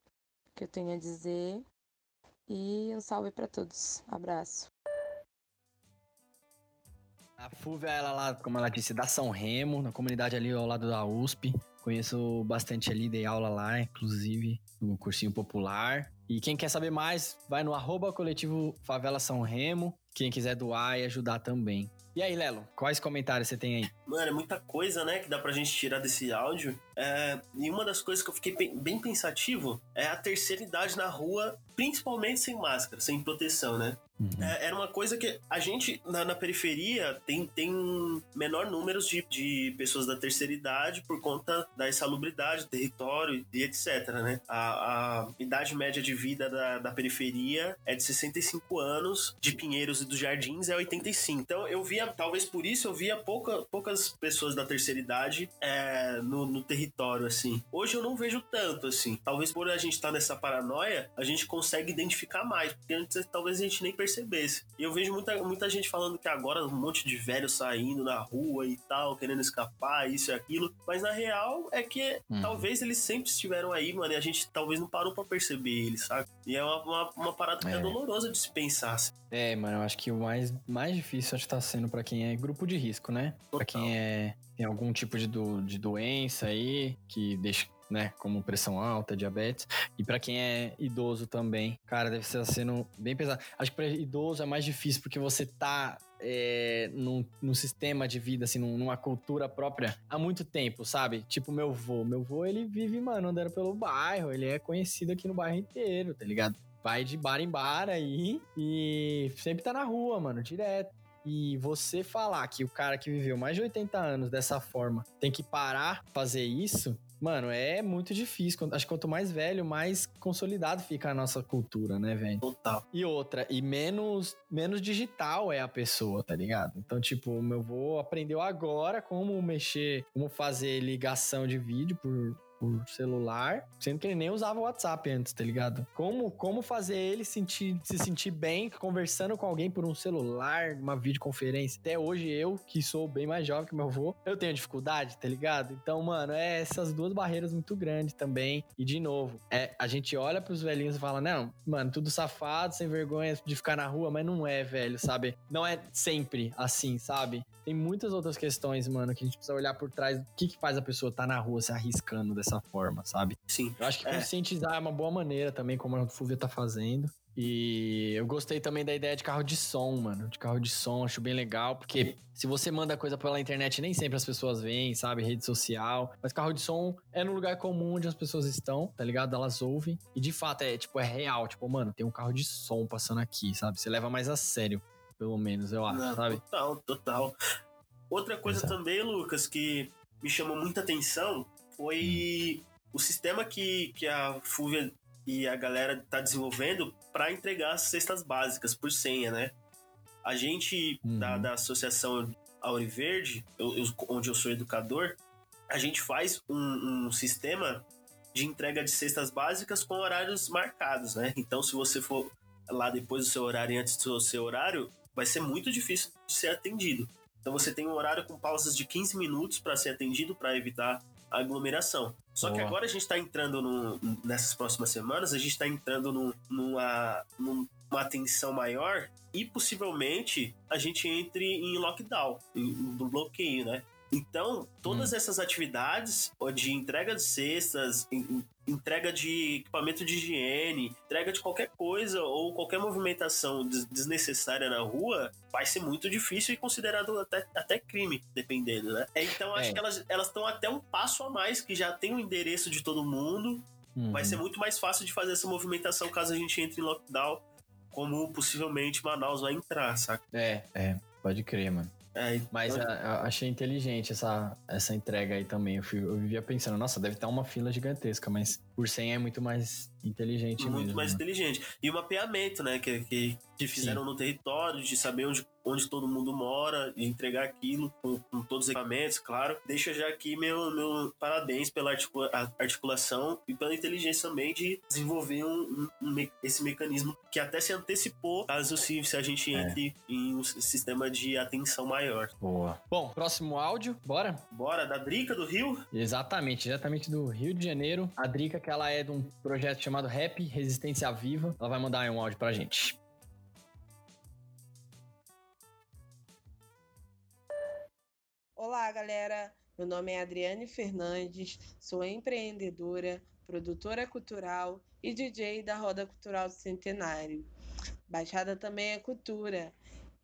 que eu tenho a dizer. E um salve para todos. Abraço. A Fúvia, ela lá, como ela disse, da São Remo, na comunidade ali ao lado da USP. Conheço bastante ali, dei aula lá, inclusive, no cursinho popular. E quem quer saber mais, vai no arroba coletivo Favela São Remo. Quem quiser doar e ajudar também. E aí, Lelo, quais comentários você tem aí? Mano, é muita coisa, né, que dá pra gente tirar desse áudio. É, e uma das coisas que eu fiquei bem pensativo é a terceira idade na rua, principalmente sem máscara, sem proteção, né? Uhum. É, era uma coisa que a gente, na, na, periferia, tem, tem menor número de, de pessoas da terceira idade por conta da insalubridade, território e etc, né? A, a idade média de vida da, da periferia é de 65 anos, de Pinheiros e dos Jardins é 85. Então eu via, talvez por isso, eu via pouca, poucas pessoas da terceira idade é, no, no território, assim. Hoje eu não vejo tanto, assim. Talvez por a gente estar tá nessa paranoia, a gente consegue identificar mais, porque antes talvez a gente nem percebesse. E eu vejo muita, muita gente falando que agora um monte de velho saindo na rua e tal, querendo escapar, isso e aquilo. Mas na real é que hum. talvez eles sempre estiveram aí, mano, e a gente talvez não parou para perceber eles, sabe? E é uma, uma, uma parada que é. é dolorosa de se pensar. Assim. É, mano, eu acho que o mais, mais difícil acho que tá sendo para quem é grupo de risco, né? Pra quem é tem algum tipo de, do, de doença aí que deixa, né? Como pressão alta, diabetes. E para quem é idoso também, cara, deve estar sendo bem pesado. Acho que para idoso é mais difícil porque você tá é, num, num, sistema de vida, assim, numa cultura própria há muito tempo, sabe? Tipo, meu vô. Meu vô, ele vive, mano, andando pelo bairro. Ele é conhecido aqui no bairro inteiro, tá ligado? Vai de bar em bar aí e sempre tá na rua, mano, direto. E você falar que o cara que viveu mais de 80 anos dessa forma tem que parar fazer isso, Mano, é muito difícil. Acho que quanto mais velho, mais consolidado fica a nossa cultura, né, velho? Total. E outra, e menos, menos digital é a pessoa, tá ligado? Então, tipo, meu avô aprendeu agora como mexer, como fazer ligação de vídeo por, por celular, sendo que ele nem usava o WhatsApp antes, tá ligado? Como, como fazer ele sentir, se sentir bem conversando com alguém por um celular, uma videoconferência? Até hoje eu, que sou bem mais jovem que meu avô, eu tenho dificuldade, tá ligado? Então, mano, é essas duas barreiras muito grandes também. E de novo, é a gente olha pros velhinhos e fala: "Não, mano, tudo safado, sem vergonha de ficar na rua", mas não é, velho, sabe? Não é sempre assim, sabe? Tem muitas outras questões, mano, que a gente precisa olhar por trás. O que que faz a pessoa estar tá na rua se arriscando dessa forma, sabe? Sim. Eu acho que é. conscientizar é uma boa maneira também, como a Fúvia tá fazendo. E eu gostei também da ideia de carro de som, mano. De carro de som, acho bem legal, porque se você manda coisa pela internet, nem sempre as pessoas veem, sabe? Rede social. Mas carro de som é no lugar comum onde as pessoas estão, tá ligado? Elas ouvem. E de fato é, tipo, é real. Tipo, mano, tem um carro de som passando aqui, sabe? Você leva mais a sério, pelo menos, eu acho, Não, sabe? Total, total. Outra coisa Exato. também, Lucas, que me chamou muita atenção foi hum. o sistema que, que a Fúvia e a galera tá desenvolvendo para entregar as cestas básicas por senha, né? A gente uhum. da, da Associação Auriverde, eu, eu, onde eu sou educador, a gente faz um, um, sistema de entrega de cestas básicas com horários marcados, né? Então, se você for lá depois do seu horário e antes do seu horário, vai ser muito difícil de ser atendido. Então, você tem um horário com pausas de 15 minutos para ser atendido, para evitar aglomeração. Só Boa. que agora a gente está entrando no, nessas próximas semanas, a gente está entrando no, numa, numa atenção maior e possivelmente a gente entre em lockdown, no bloqueio, né? Então, todas hum. essas atividades de entrega de cestas, entrega de equipamento de higiene, entrega de qualquer coisa ou qualquer movimentação desnecessária na rua, vai ser muito difícil e considerado até, até crime, dependendo, né? Então, acho é. que elas estão até um passo a mais, que já tem o endereço de todo mundo. Uhum. Vai ser muito mais fácil de fazer essa movimentação caso a gente entre em lockdown, como possivelmente Manaus vai entrar, saca? É, é, pode crer, mano. É, Mas eu... a, achei inteligente essa, essa entrega aí também. Eu, fui, eu vivia pensando, nossa, deve estar uma fila gigantesca, mas por 100 é muito mais inteligente muito mesmo. mais né? inteligente. E o mapeamento, né, que, que, que fizeram Sim. no território, de saber onde, onde todo mundo mora, e entregar aquilo com, com, todos os equipamentos, claro. Deixa já aqui meu, meu parabéns pela articula, articulação e pela inteligência também de desenvolver um, um, um, esse mecanismo que até se antecipou, caso se, se a gente é. entre é. em um sistema de atenção maior. Boa. Bom, próximo áudio, bora? Bora, da Drica do Rio? Exatamente, diretamente do Rio de Janeiro. A Drica, que ela é de um projeto chamado Rap Resistência Viva. Ela vai mandar aí um áudio pra gente. Olá, galera. Meu nome é Adriane Fernandes, sou empreendedora, produtora cultural e DJ da Roda Cultural do Centenário. Baixada também é cultura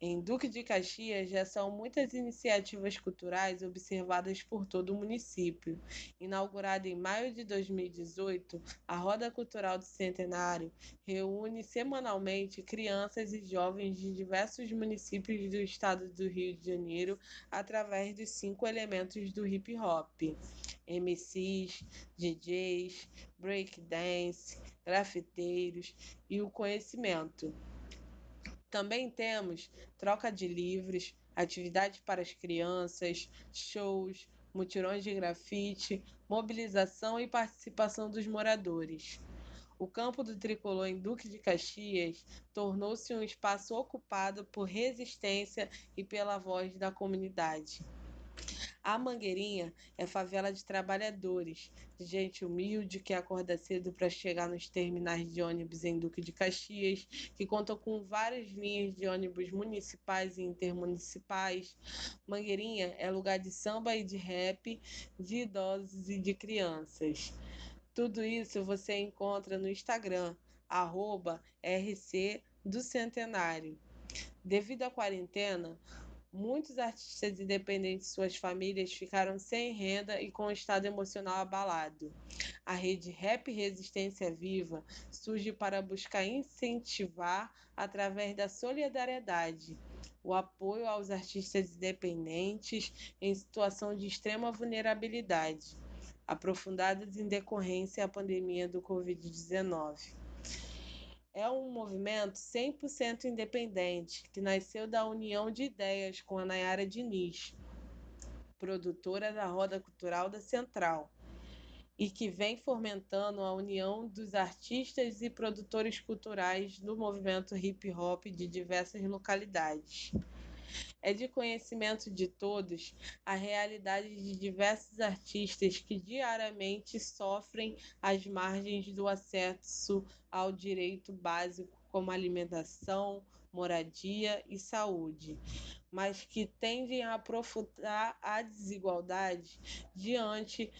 em Duque de Caxias já são muitas iniciativas culturais observadas por todo o município. Inaugurada em maio de 2018, a Roda Cultural do Centenário reúne semanalmente crianças e jovens de diversos municípios do estado do Rio de Janeiro através dos cinco elementos do hip hop: MCs, DJs, breakdance, grafiteiros e o conhecimento. Também temos troca de livros, atividades para as crianças, shows, mutirões de grafite, mobilização e participação dos moradores. O campo do tricolor em Duque de Caxias tornou-se um espaço ocupado por resistência e pela voz da comunidade. A Mangueirinha é favela de trabalhadores, de gente humilde que acorda cedo para chegar nos terminais de ônibus em Duque de Caxias, que contam com várias linhas de ônibus municipais e intermunicipais. Mangueirinha é lugar de samba e de rap, de idosos e de crianças. Tudo isso você encontra no Instagram, arroba RC do Centenário. Devido à quarentena, muitos artistas independentes e suas famílias ficaram sem renda e com o estado emocional abalado. A rede Rap Resistência Viva surge para buscar incentivar, através da solidariedade, o apoio aos artistas independentes em situação de extrema vulnerabilidade, aprofundadas em decorrência à pandemia do Covid-19 é um movimento 100% independente que nasceu da união de ideias com a Nayara Diniz, produtora da Roda Cultural da Central, e que vem fomentando a união dos artistas e produtores culturais do movimento hip hop de diversas localidades. É de conhecimento de todos a realidade de diversos artistas que diariamente sofrem às margens do acesso ao direito básico como alimentação, moradia e saúde, mas que tendem a aprofundar a desigualdade diante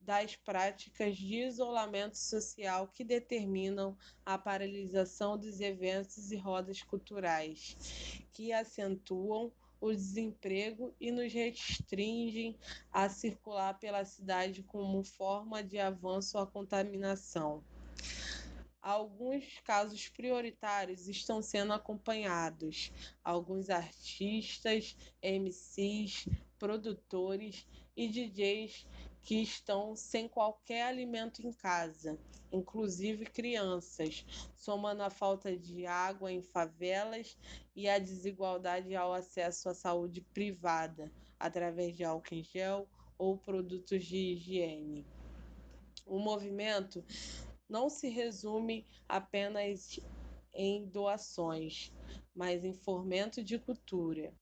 das práticas de isolamento social que determinam a paralisação dos eventos e rodas culturais, que acentuam o desemprego e nos restringem a circular pela cidade como forma de avanço à contaminação. Alguns casos prioritários estão sendo acompanhados. Alguns artistas, MCs, produtores e DJs que estão sem qualquer alimento em casa, inclusive crianças, somando a falta de água em favelas e a desigualdade ao acesso à saúde privada, através de álcool em gel ou produtos de higiene. O movimento não se resume apenas em doações, mas em fomento de cultura.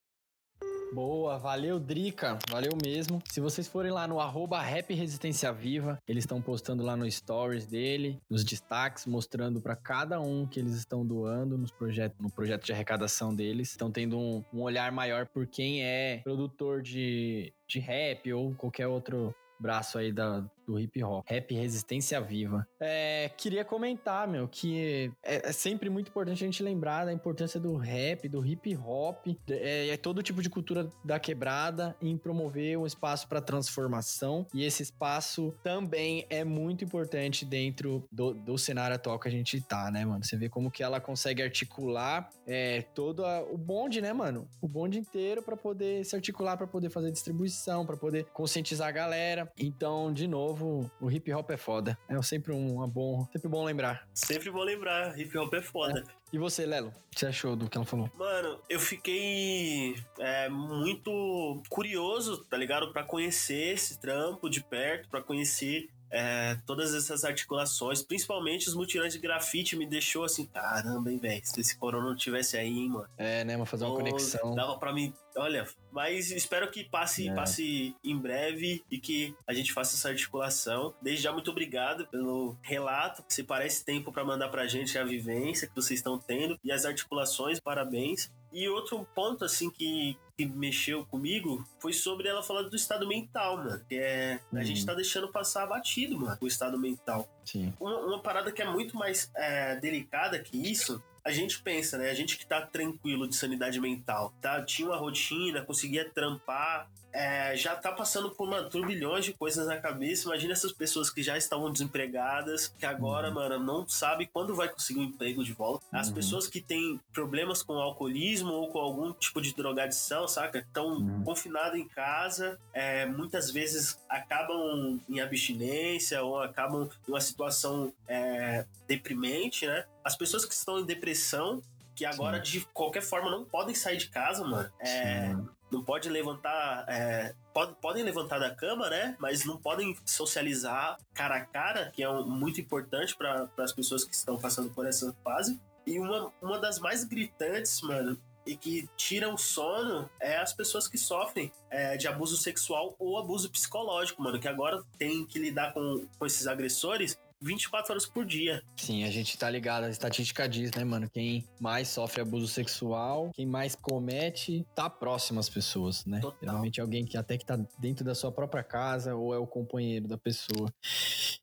Boa, valeu Drica, valeu mesmo. Se vocês forem lá no arroba Rap Resistência Viva, eles estão postando lá no stories dele, nos destaques, mostrando para cada um que eles estão doando nos projetos, no projeto de arrecadação deles. Estão tendo um, um olhar maior por quem é produtor de, de rap ou qualquer outro braço aí da, do hip hop. Rap Resistência Viva. É, queria comentar, meu, que é, é, sempre muito importante a gente lembrar da importância do rap, do hip hop, é, é todo tipo de cultura da quebrada em promover um espaço para transformação. E esse espaço também é muito importante dentro do, do cenário atual que a gente tá, né, mano? Você vê como que ela consegue articular é, todo a, o bonde, né, mano? O bonde inteiro para poder se articular, para poder fazer distribuição, para poder conscientizar a galera. Então, de novo, o hip hop é foda. É sempre um, bom, sempre bom lembrar. Sempre bom lembrar, hip hop é foda. É. E você, Lelo? O que você achou do que ela falou? Mano, eu fiquei é, muito curioso, tá ligado? Para conhecer esse trampo de perto, para conhecer é, todas essas articulações, principalmente os mutirantes de grafite, me deixou assim, caramba, hein, velho, se esse corona não tivesse aí, hein, mano. É, né, mas fazer uma conexão. Dava pra mim, olha, mas espero que passe, é. passe em breve e que a gente faça essa articulação. Desde já, muito obrigado pelo relato. Se parece tempo para mandar pra gente a vivência que vocês estão tendo e as articulações, parabéns. E outro ponto, assim, que, que mexeu comigo foi sobre ela falar do estado mental, mano. Que é. A gente uhum. tá deixando passar batido, mano, o estado mental. Sim. Uma, uma parada que é muito mais é, delicada que isso a gente pensa, né? A gente que tá tranquilo de sanidade mental, tá? Tinha uma rotina, conseguia trampar, é, já tá passando por uma turbilhões de coisas na cabeça. Imagina essas pessoas que já estavam desempregadas, que agora, uhum. mano, não sabe quando vai conseguir um emprego de volta. As uhum. pessoas que têm problemas com alcoolismo ou com algum tipo de drogadição, saca? Estão uhum. confinadas em casa, é, muitas vezes acabam em abstinência ou acabam em uma situação é, deprimente, né? As pessoas que estão em depressão que agora Sim. de qualquer forma não podem sair de casa, mano. É, não pode levantar. É, pode, podem levantar da cama, né? Mas não podem socializar cara a cara, que é um, muito importante para as pessoas que estão passando por essa fase. E uma, uma das mais gritantes, mano, e que tiram o sono é as pessoas que sofrem é, de abuso sexual ou abuso psicológico, mano, que agora tem que lidar com, com esses agressores 24 horas por dia. Sim, a gente tá ligado, a estatística diz, né, mano? Quem mais sofre abuso sexual, quem mais comete, tá próximo às pessoas, né? Total. Geralmente alguém que até que tá dentro da sua própria casa ou é o companheiro da pessoa.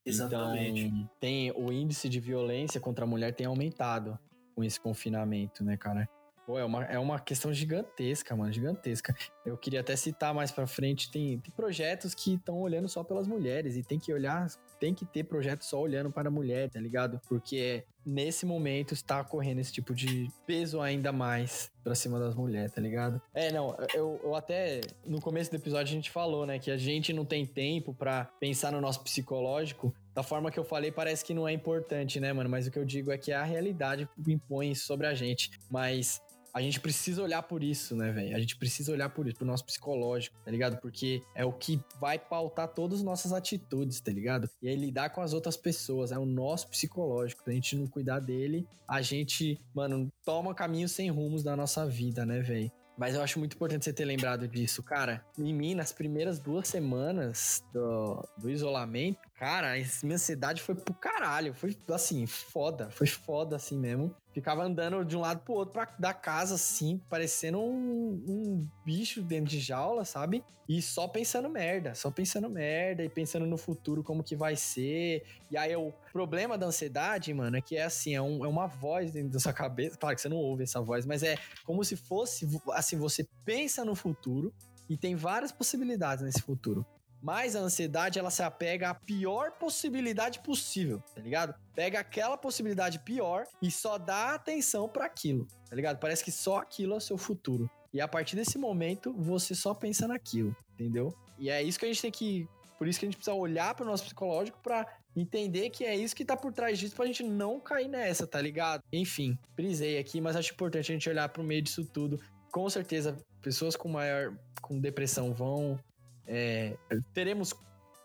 Exatamente. Então, tem o índice de violência contra a mulher tem aumentado com esse confinamento, né, cara? Pô, é uma, é uma questão gigantesca, mano, gigantesca. Eu queria até citar mais pra frente, tem, tem projetos que estão olhando só pelas mulheres e tem que olhar, tem que ter projetos só olhando para a mulher, tá ligado? Porque nesse momento está ocorrendo esse tipo de peso ainda mais pra cima das mulheres, tá ligado? É, não, eu, eu até no começo do episódio a gente falou, né, que a gente não tem tempo pra pensar no nosso psicológico. Da forma que eu falei, parece que não é importante, né, mano? Mas o que eu digo é que a realidade impõe sobre a gente. Mas a gente precisa olhar por isso, né, velho? A gente precisa olhar por isso, pro nosso psicológico, tá ligado? Porque é o que vai pautar todas as nossas atitudes, tá ligado? E aí lidar com as outras pessoas, é o nosso psicológico. Se a gente não cuidar dele, a gente, mano, toma caminhos sem rumos da nossa vida, né, velho? Mas eu acho muito importante você ter lembrado disso. Cara, em mim, nas primeiras duas semanas do, do isolamento, cara, a minha ansiedade foi pro caralho. Foi, assim, foda. Foi foda, assim mesmo. Ficava andando de um lado pro outro pra, da casa, assim, parecendo um, um bicho dentro de jaula, sabe? E só pensando merda, só pensando merda e pensando no futuro, como que vai ser. E aí, o problema da ansiedade, mano, é que é assim, é, um, é uma voz dentro da sua cabeça. Claro que você não ouve essa voz, mas é como se fosse, assim, você pensa no futuro e tem várias possibilidades nesse futuro. Mas a ansiedade, ela se apega à pior possibilidade possível, tá ligado? Pega aquela possibilidade pior e só dá atenção para aquilo, tá ligado? Parece que só aquilo é o seu futuro. E a partir desse momento, você só pensa naquilo, entendeu? E é isso que a gente tem que. Por isso que a gente precisa olhar para o nosso psicológico para entender que é isso que tá por trás disso pra gente não cair nessa, tá ligado? Enfim, brisei aqui, mas acho importante a gente olhar pro meio disso tudo. Com certeza, pessoas com maior com depressão vão é, teremos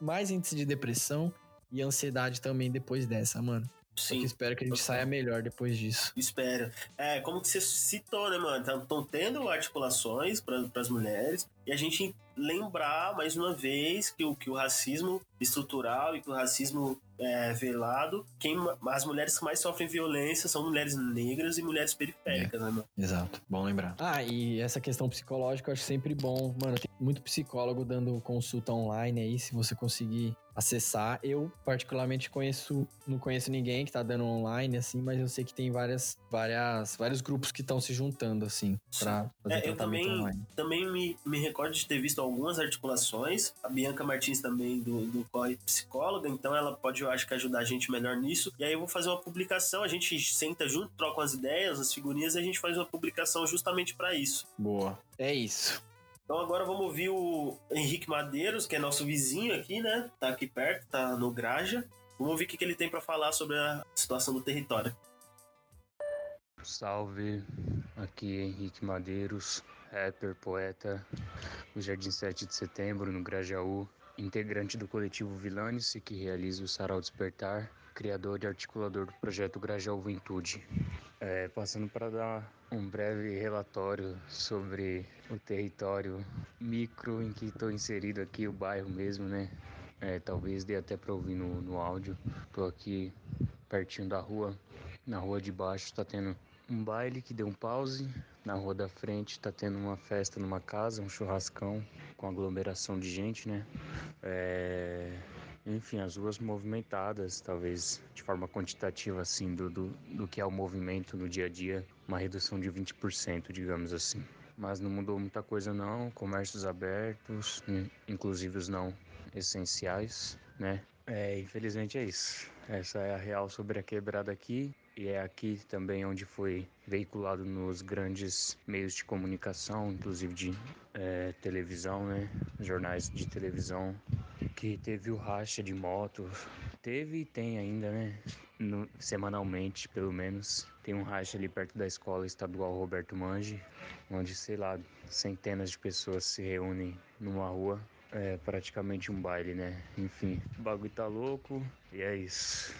mais índice de depressão e ansiedade também depois dessa, mano. Sim. espero que a gente saia melhor depois disso. Espero. É, como que você citou, né, mano? Estão tendo articulações para as mulheres e a gente lembrar mais uma vez que o, que o racismo estrutural e que o racismo é, velado, quem, as mulheres que mais sofrem violência são mulheres negras e mulheres periféricas, É. né, mano? Exato, bom lembrar. Ah, e essa questão psicológica eu acho sempre bom. Mano, tem muito psicólogo dando consulta online aí, se você conseguir acessar. Eu, particularmente, conheço, não conheço ninguém que tá dando online, assim, mas eu sei que tem várias, várias, vários grupos que estão se juntando, assim, pra fazer É, eu também, online. também me, me recordo de ter visto algumas articulações. A Bianca Martins também do, do Corre Psicóloga, então ela pode, eu acho que ajudar a gente melhor nisso. E aí eu vou fazer uma publicação, a gente senta junto, troca as ideias, as figurinhas, e a gente faz uma publicação justamente para isso. Boa. É isso. Então agora vamos ouvir o Henrique Madeiros, que é nosso vizinho aqui, né? Tá aqui perto, tá no Graja. Vamos ouvir o que ele tem para falar sobre a situação do território. Salve, aqui é Henrique Madeiros, rapper, poeta do Jardim 7 de Setembro, no Grajaú, integrante do coletivo Vilanice, que realiza o Sarau Despertar, criador e articulador do projeto Grajaú Juventude. É, passando para dar um breve relatório sobre o território micro em que estou inserido aqui, o bairro mesmo, né? É, talvez dê até para ouvir no, no áudio. Estou aqui pertinho da rua. Na rua de baixo está tendo um baile que deu um pause. Na rua da frente está tendo uma festa numa casa, um churrascão com aglomeração de gente, né? É, Enfim, as ruas movimentadas, talvez de forma quantitativa, assim, do, do, do que é o movimento no dia a dia, uma redução de 20%, digamos assim. Mas não mudou muita coisa não, comércios abertos, in- inclusive os não essenciais, né? É, infelizmente é isso. Essa é a real sobre a quebrada aqui. E é aqui também onde foi veiculado nos grandes meios de comunicação, inclusive de eh, televisão, né? Jornais de televisão, que teve o racha de moto. Teve e tem ainda, né? No- semanalmente, pelo menos. Tem um racha ali perto da escola estadual Roberto Mangi, onde, sei lá, centenas de pessoas se reúnem numa rua. É praticamente um baile, né? Enfim, o bagulho tá louco e é isso.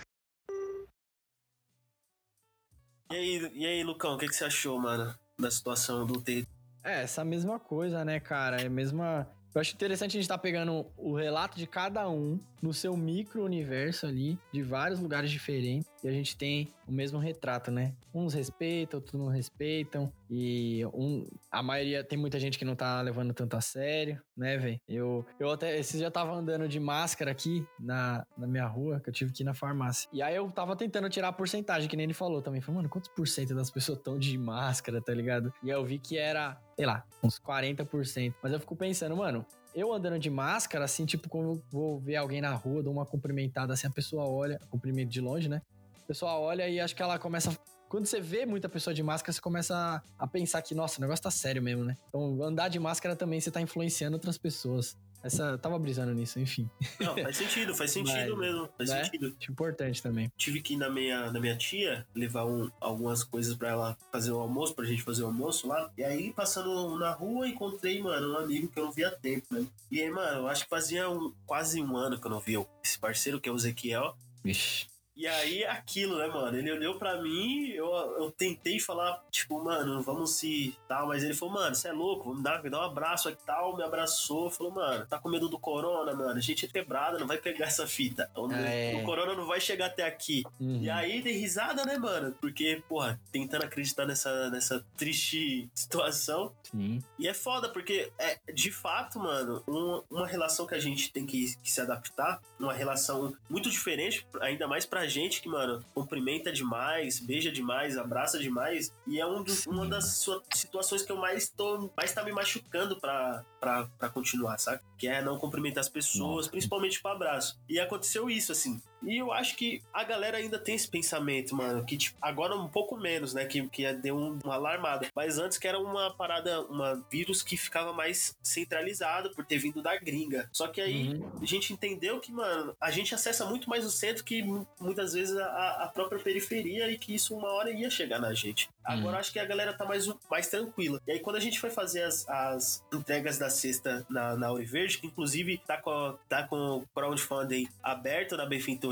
E aí, e aí Lucão, o que, que você achou, mano? da situação do ter. É, essa mesma coisa, né, cara? É a mesma. Eu acho interessante a gente estar tá pegando o relato de cada um no seu micro-universo ali, de vários lugares diferentes, e a gente tem o mesmo retrato, né? Uns respeitam, outros não respeitam, e um, a maioria, tem muita gente que não tá levando tanto a sério, né, velho? Eu, eu até, esses já tava andando de máscara aqui na, na minha rua, que eu tive que ir na farmácia. E aí eu tava tentando tirar a porcentagem, que nem ele falou também. Falei, mano, quantos por cento das pessoas estão de máscara, tá ligado? E aí eu vi que era, sei lá, uns 40%. Mas eu fico pensando, mano, eu andando de máscara, assim, tipo, quando eu vou ver alguém na rua, dou uma cumprimentada, assim, a pessoa olha, cumprimento de longe, né? A pessoa olha e acho que ela começa. Quando você vê muita pessoa de máscara, você começa a pensar que, nossa, o negócio tá sério mesmo, né? Então, andar de máscara também, você tá influenciando outras pessoas. Essa, eu tava brisando nisso, enfim. Não, faz sentido, faz sentido Mas, mesmo. Faz né? sentido. Importante também. Tive que ir na minha, na minha tia levar um, algumas coisas pra ela fazer o almoço, pra gente fazer o almoço lá. E aí, passando na rua, encontrei, mano, um amigo que eu não via há tempo, né? E aí, mano, eu acho que fazia um, quase um ano que eu não via esse parceiro, que é o Ezequiel. Vixe. E aí, aquilo, né, mano? Ele olhou pra mim, eu, eu tentei falar, tipo, mano, vamos se tal, mas ele falou, mano, você é louco, vamos dar, me dar um abraço aqui tal. Me abraçou, falou, mano, tá com medo do corona, mano? A gente é quebrada, não vai pegar essa fita. O, é. o corona não vai chegar até aqui. Uhum. E aí, dei risada, né, mano? Porque, porra, tentando acreditar nessa, nessa triste situação. Sim. E é foda, porque, é, de fato, mano, uma, uma relação que a gente tem que, que se adaptar, uma relação muito diferente, ainda mais pra gente que, mano, cumprimenta demais, beija demais, abraça demais. E é um dos, uma das situações que eu mais tô. Mais tá me machucando pra, pra, pra continuar, sabe? Que é não cumprimentar as pessoas, Nossa. principalmente com abraço. E aconteceu isso, assim. E eu acho que a galera ainda tem esse pensamento, mano, que tipo, agora um pouco menos, né? Que, que deu um, uma alarmada. Mas antes que era uma parada, uma vírus que ficava mais centralizado por ter vindo da gringa. Só que aí uhum. a gente entendeu que, mano, a gente acessa muito mais o centro que muitas vezes a, a própria periferia e que isso uma hora ia chegar na gente. Agora uhum. acho que a galera tá mais, mais tranquila. E aí quando a gente foi fazer as, as entregas da sexta na, na Verde, que inclusive tá com, tá com o crowdfunding aberto na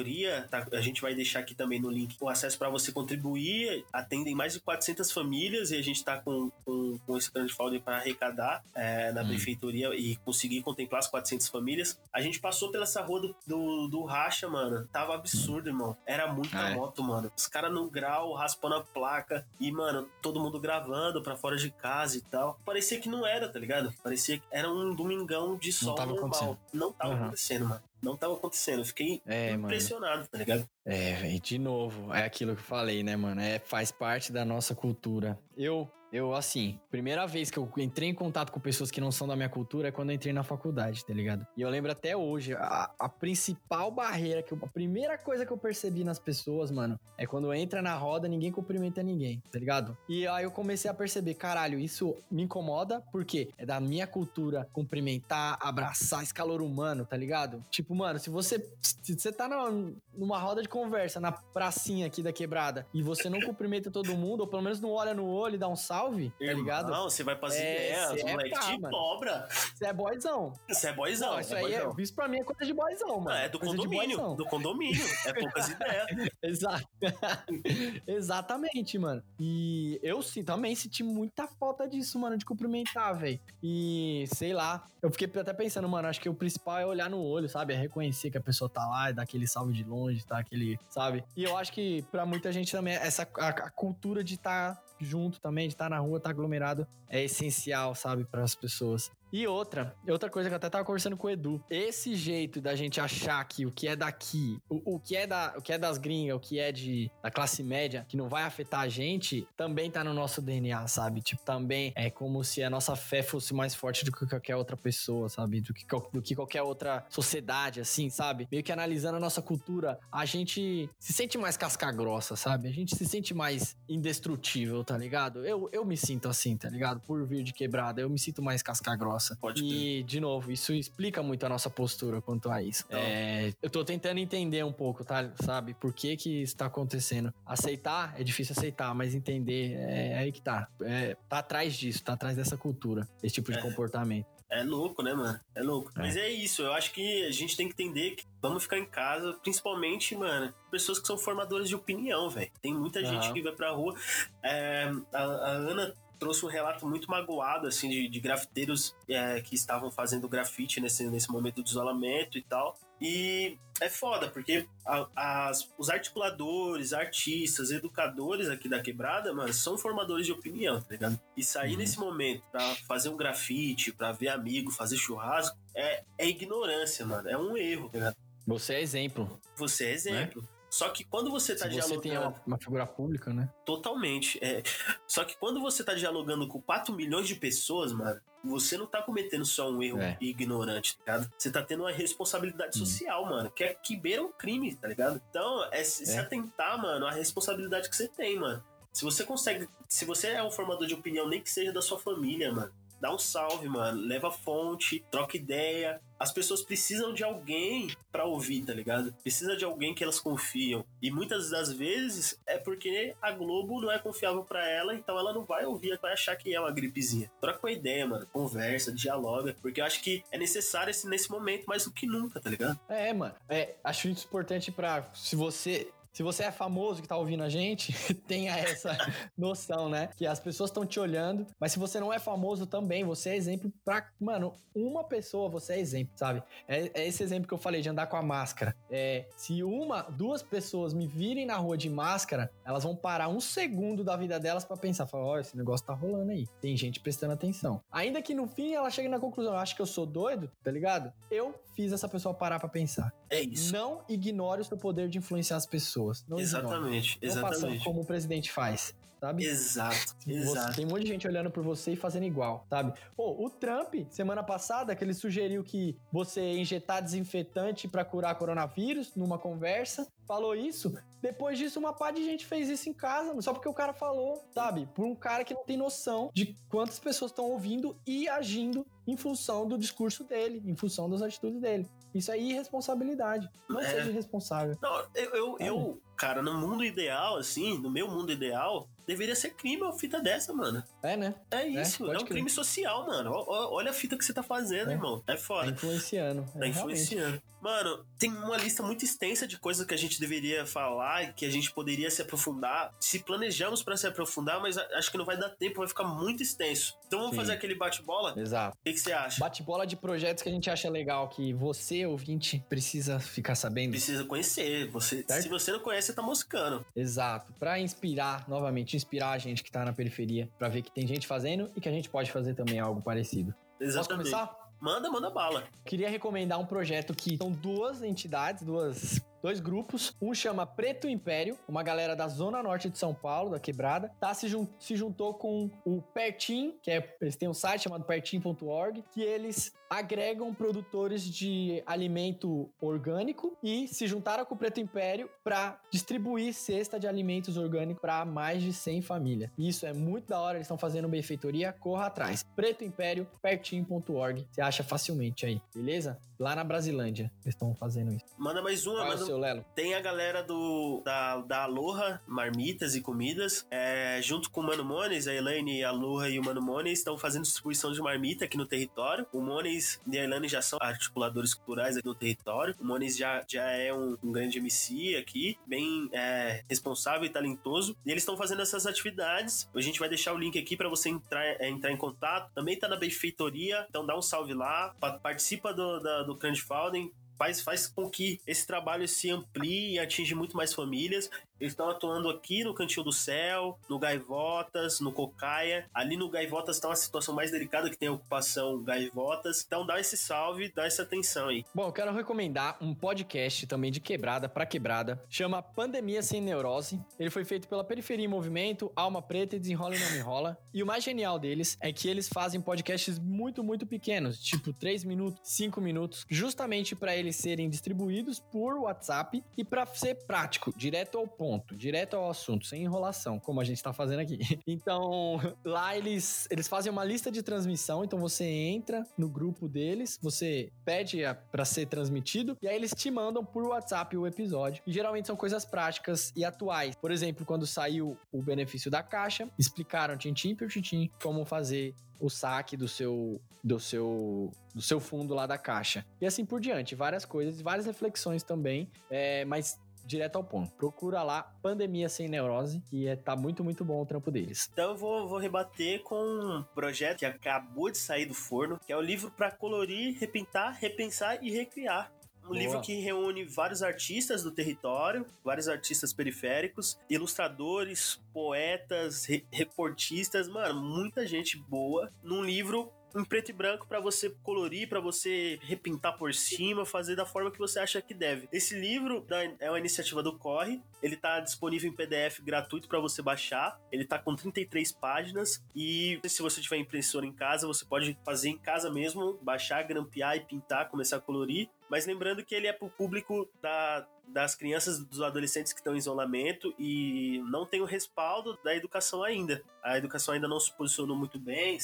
benfeitura tá? A gente vai deixar aqui também no link o acesso para você contribuir. Atendem mais de 400 famílias e a gente está com, com, com esse crowdfunding para arrecadar é, na hum. prefeitura e conseguir contemplar as 400 famílias. A gente passou pela essa rua do, do, do Racha, mano. Tava absurdo, irmão. Era muita ah, é? moto, mano. Os caras no grau, raspando a placa e, mano, todo mundo gravando para fora de casa e tal. Parecia que não era, tá ligado? Parecia que era um domingão de sol não normal. Não tava uhum. acontecendo, mano não tava acontecendo. Eu fiquei é, impressionado, mano. tá ligado? É, velho, de novo, é aquilo que eu falei, né, mano? É, faz parte da nossa cultura. Eu eu, assim, primeira vez que eu entrei em contato com pessoas que não são da minha cultura é quando eu entrei na faculdade, tá ligado? E eu lembro até hoje, a, a principal barreira, que eu, a primeira coisa que eu percebi nas pessoas, mano, é quando entra na roda, ninguém cumprimenta ninguém, tá ligado? E aí eu comecei a perceber, caralho, isso me incomoda, porque é da minha cultura cumprimentar, abraçar esse calor humano, tá ligado? Tipo, mano, se você, se você tá numa, numa roda de conversa, na pracinha aqui da quebrada, e você não cumprimenta todo mundo, ou pelo menos não olha no olho e dá um salve, salve, tá ligado? Não, você vai fazer é, ideias, moleque é te cobra. Você é boyzão. Você é boyzão. Não, isso é aí é, isso pra mim é coisa de boyzão, mano. é do coisa condomínio, do condomínio. É poucas ideias. Exato. Exatamente, mano. E eu sim, também senti muita falta disso, mano, de cumprimentar, velho. E sei lá, eu fiquei até pensando, mano, acho que o principal é olhar no olho, sabe? É reconhecer que a pessoa tá lá, é dar aquele salve de longe, tá? Aquele, sabe? E eu acho que para muita gente também, essa a, a cultura de estar tá junto também, de estar tá na rua, estar tá aglomerado, é essencial, sabe, para as pessoas. E outra, outra coisa que eu até tava conversando com o Edu. Esse jeito da gente achar que o que é daqui, o, o que é da, o que é das gringas, o que é de da classe média, que não vai afetar a gente, também tá no nosso DNA, sabe? Tipo, também é como se a nossa fé fosse mais forte do que qualquer outra pessoa, sabe? Do que, do que qualquer outra sociedade, assim, sabe? Meio que analisando a nossa cultura, a gente se sente mais casca grossa, sabe? A gente se sente mais indestrutível, tá ligado? Eu, eu me sinto assim, tá ligado? Por vir de quebrada, eu me sinto mais casca grossa nossa. Pode e, de novo, isso explica muito a nossa postura quanto a isso. Então, é, eu tô tentando entender um pouco, tá? Sabe? Por que que isso tá acontecendo. Aceitar é difícil aceitar, mas entender é, é aí que tá. É, tá atrás disso, tá atrás dessa cultura, esse tipo de é. comportamento. É louco, né, mano? É louco. É. Mas é isso, eu acho que a gente tem que entender que vamos ficar em casa, principalmente, mano, pessoas que são formadoras de opinião, velho. Tem muita uhum. gente que vai pra rua. É, a, a Ana trouxe um relato muito magoado, assim, de, de grafiteiros é, que estavam fazendo grafite nesse, nesse momento do isolamento e tal. E é foda, porque a, as, os articuladores, artistas, educadores aqui da quebrada, mano, são formadores de opinião, tá ligado? E sair uhum. nesse momento pra fazer um grafite, pra ver amigo, fazer churrasco, é, é ignorância, mano. É um erro, tá ligado? Você é exemplo. Você é exemplo. Né? Só que quando você está dialogando. Você tem uma, uma, figura pública, né? Totalmente. É. Só que quando você está dialogando com 4 milhões de pessoas, mano, você não tá cometendo só um erro é. ignorante, tá ligado? Você tá tendo uma responsabilidade hum. social, mano, que é que beira um crime, tá ligado? Então, é se, é. atentar, mano, à responsabilidade que você tem, mano. Se você consegue. Se você é um formador de opinião, nem que seja da sua família, mano dá um salve, mano. Leva fonte, troca ideia. As pessoas precisam de alguém para ouvir, tá ligado? Precisa de alguém que elas confiam. E muitas das vezes é porque a Globo não é confiável para ela, então ela não vai ouvir, vai achar que é uma gripezinha. Troca uma ideia, mano. Conversa, dialoga. Porque eu acho que é necessário esse, nesse momento mais do que nunca, tá ligado? É, mano. É, acho isso importante para se você se você é famoso que tá ouvindo a gente, tenha essa noção, né? Que as pessoas estão te olhando, mas se você não é famoso também, você é exemplo pra, mano, uma pessoa, você é exemplo, sabe? É, é esse exemplo que eu falei de andar com a máscara. É, se uma, duas pessoas me virem na rua de máscara, elas vão parar um segundo da vida delas para pensar, falar, ó, oh, esse negócio tá rolando aí. Tem gente prestando atenção. Ainda que no fim ela chegue na conclusão, eu acho que eu sou doido, tá ligado? Eu fiz essa pessoa parar para pensar. É isso. Não ignore o seu poder de influenciar as pessoas. Não exatamente, exatamente. Não faça como o presidente faz sabe? Exato, exato. Tem um monte de gente olhando por você e fazendo igual, sabe? Pô, o Trump, semana passada, que ele sugeriu que você injetar desinfetante para curar coronavírus numa conversa, falou isso. Depois disso, uma pá de gente fez isso em casa, só porque o cara falou, sabe? Por um cara que não tem noção de quantas pessoas estão ouvindo e agindo em função do discurso dele, em função das atitudes dele. Isso é irresponsabilidade. Não é. seja irresponsável. Não, eu, eu, eu, cara, no mundo ideal, assim, no meu mundo ideal, deveria ser crime uma fita dessa, mano. É, né? É, é isso, é, é um crime social, mano. Olha a fita que você tá fazendo, é. irmão. É foda. Tá influenciando. Tá é, influenciando. Realmente. Mano, tem uma lista muito extensa de coisas que a gente deveria falar e que a gente poderia se aprofundar. Se planejamos para se aprofundar, mas acho que não vai dar tempo, vai ficar muito extenso. Então vamos Sim. fazer aquele bate-bola? Exato. O que, que você acha? Bate-bola de projetos que a gente acha legal, que você, ouvinte, precisa ficar sabendo. Precisa conhecer. Você, se você não conhece, você tá moscando. Exato. Para inspirar, novamente, inspirar a gente que tá na periferia, para ver que tem gente fazendo e que a gente pode fazer também algo parecido. Exatamente. Posso começar? Manda, manda bala. Queria recomendar um projeto que são duas entidades, duas dois grupos. Um chama Preto Império, uma galera da zona norte de São Paulo, da Quebrada, tá se, jun se juntou com o Pertim, que é eles têm um site chamado pertim.org, que eles agregam produtores de alimento orgânico e se juntaram com o Preto Império para distribuir cesta de alimentos orgânicos para mais de 100 famílias. Isso é muito da hora, eles estão fazendo benfeitoria, corra atrás. Preto Império, pertim.org, você acha facilmente aí, beleza? Lá na Brasilândia, eles estão fazendo isso. Manda mais uma, Qual manda... Seu Lelo? Tem a galera do da, da Aloha, Marmitas e Comidas, é, junto com o Mano Mones, a Elaine, a Aloha e o Mano Mones estão fazendo distribuição de marmita aqui no território. O Mones e a Elaine já são articuladores culturais aqui no território. O Mones já, já é um, um grande MC aqui, bem é, responsável e talentoso. E eles estão fazendo essas atividades. A gente vai deixar o link aqui para você entrar, é, entrar em contato. Também tá na benfeitoria, então dá um salve lá, participa do, da, do crowdfunding, faz, faz com que esse trabalho se amplie e atinja muito mais famílias. Eles estão atuando aqui no Cantinho do Céu, no Gaivotas, no Cocaia. Ali no Gaivotas está uma situação mais delicada que tem a ocupação Gaivotas. Então dá esse salve, dá essa atenção aí. Bom, eu quero recomendar um podcast também de quebrada para quebrada. Chama Pandemia Sem Neurose. Ele foi feito pela Periferia em Movimento, Alma Preta e Desenrola e Não Me Rola. E o mais genial deles é que eles fazem podcasts muito, muito pequenos, tipo 3 minutos, 5 minutos, justamente para eles serem distribuídos por WhatsApp e para ser prático, direto ao ponto ponto, direto ao assunto, sem enrolação, como a gente tá fazendo aqui. Então, lá eles, eles fazem uma lista de transmissão, então você entra no grupo deles, você pede para ser transmitido e aí eles te mandam por WhatsApp o episódio. E geralmente são coisas práticas e atuais. Por exemplo, quando saiu o benefício da caixa, explicaram tintim por tintim como fazer o saque do seu do seu do seu fundo lá da caixa. E assim por diante, várias coisas, várias reflexões também, é, mas direto ao ponto. Procura lá Pandemia Sem Neurose, que é, tá muito, muito bom o trampo deles. Então eu vou, vou rebater com um projeto que acabou de sair do forno, que é o livro para colorir, repintar, repensar e recriar. Um Boa. livro que reúne vários artistas do território, vários artistas periféricos, ilustradores, poetas, re- reportistas, mano, muita gente boa num livro em preto e branco pra você colorir, pra você repintar por cima, fazer da forma que você acha que deve. Esse livro é uma iniciativa do Corre, ele tá disponível em PDF gratuito pra você baixar. Ele tá com 33 páginas e se você tiver impressora em casa, você pode fazer em casa mesmo, baixar, grampear e pintar, começar a colorir. Mas lembrando que ele é pro público da, das crianças, dos adolescentes que estão em isolamento e não tem o respaldo da educação ainda. A educação ainda não se posicionou muito bem.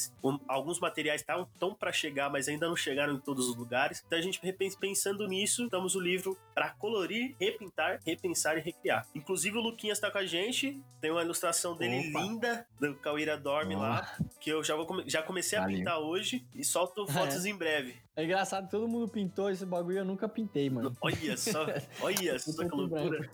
Alguns materiais estão para chegar, mas ainda não chegaram em todos os lugares. Então a gente pensando nisso, damos o livro para colorir, repintar, repensar e recriar. Inclusive o Luquinhas tá com a gente, tem uma ilustração dele Opa. linda do Cauíra Dorme lá, que eu já vou já comecei a Valeu. pintar hoje e solto fotos em breve. É engraçado, todo mundo pintou esse bagulho, eu nunca pintei, mano. Olha só, olha só que e loucura.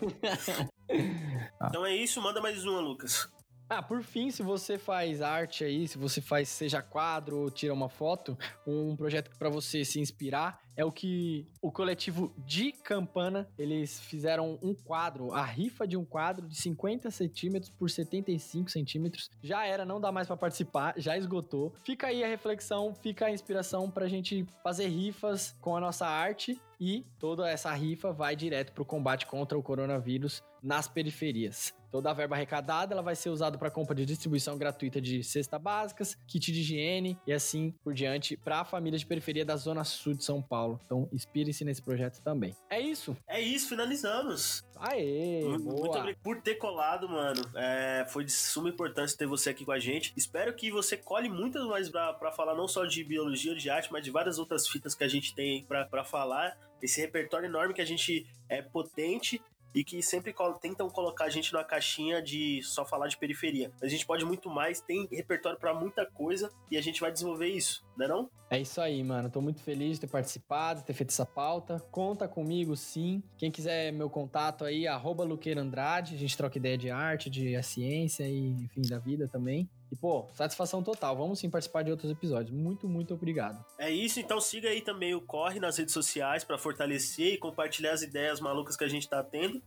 Então é isso, manda mais uma, Lucas. Ah, por fim, se você faz arte aí, se você faz seja quadro ou tira uma foto, um projeto para você se inspirar é o que o coletivo de Campana, eles fizeram um quadro, a rifa de um quadro de 50 centímetros por 75 centímetros. Já era, não dá mais para participar, já esgotou. Fica aí a reflexão, fica a inspiração pra gente fazer rifas com a nossa arte e toda essa rifa vai direto pro combate contra o coronavírus nas periferias. Toda a verba arrecadada ela vai ser usada para compra de distribuição gratuita de cesta básicas, kit de higiene e assim por diante para famílias de periferia da zona sul de São Paulo. Então, inspire-se nesse projeto também. É isso. É isso, finalizamos. Aê, Muito boa. obrigado por ter colado, mano. É, foi de suma importância ter você aqui com a gente. Espero que você colhe muitas mais pra falar, não só de biologia ou de arte, mas de várias outras fitas que a gente tem pra falar. Esse repertório enorme que a gente é potente e que sempre tentam colocar a gente numa caixinha de só falar de periferia. A gente pode muito mais, tem repertório pra muita coisa e a gente vai desenvolver isso, né não? É isso aí, mano. Tô muito feliz de ter participado, de ter feito essa pauta. Conta comigo, sim. Quem quiser meu contato aí, arroba Luqueira Andrade. A gente troca ideia de arte, de ciência e, enfim, da vida também. E, pô, satisfação total. Vamos sim participar de outros episódios. Muito, muito obrigado. É isso, então siga aí também o Corre nas redes sociais pra fortalecer e compartilhar as ideias malucas que a gente tá tendo.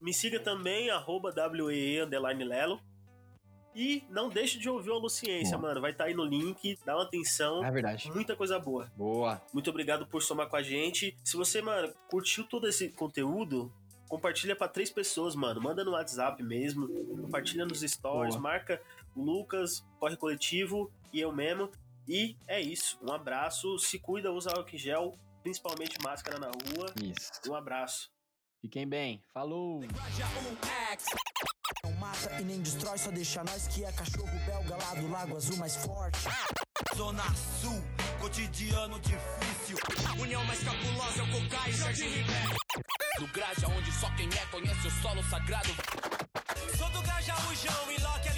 Me siga também, arroba WEE underline Lelo. E não deixe de ouvir o Aluciência, Boa. mano. Vai estar aí no link, dá uma atenção. É verdade. Muita coisa boa. Boa. Muito obrigado por somar com a gente. Se você, mano, curtiu todo esse conteúdo, compartilha pra três pessoas, mano. Manda no WhatsApp mesmo, compartilha nos stories, Boa. marca o Lucas, Corre Coletivo e eu mesmo. E é isso. Um abraço, se cuida, usa álcool em gel, principalmente máscara na rua. Isso. Um abraço. Fiquem bem. Falou. Não mata e nem destrói, só deixa nós que é cachorro belga lá do Lago Azul mais forte. Zona Sul, cotidiano difícil. União mais cabulosa é o Cocai e Jardim Ribeiro. Do Graja, onde só quem é conhece o solo sagrado. Sou do Grajaújão e Loki ali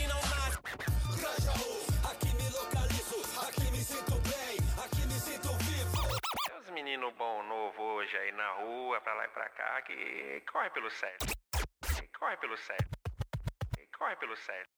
Meninos bom novo hoje aí na rua, pra lá e pra cá, que corre pelo certo. Corre pelo certo. Corre pelo certo.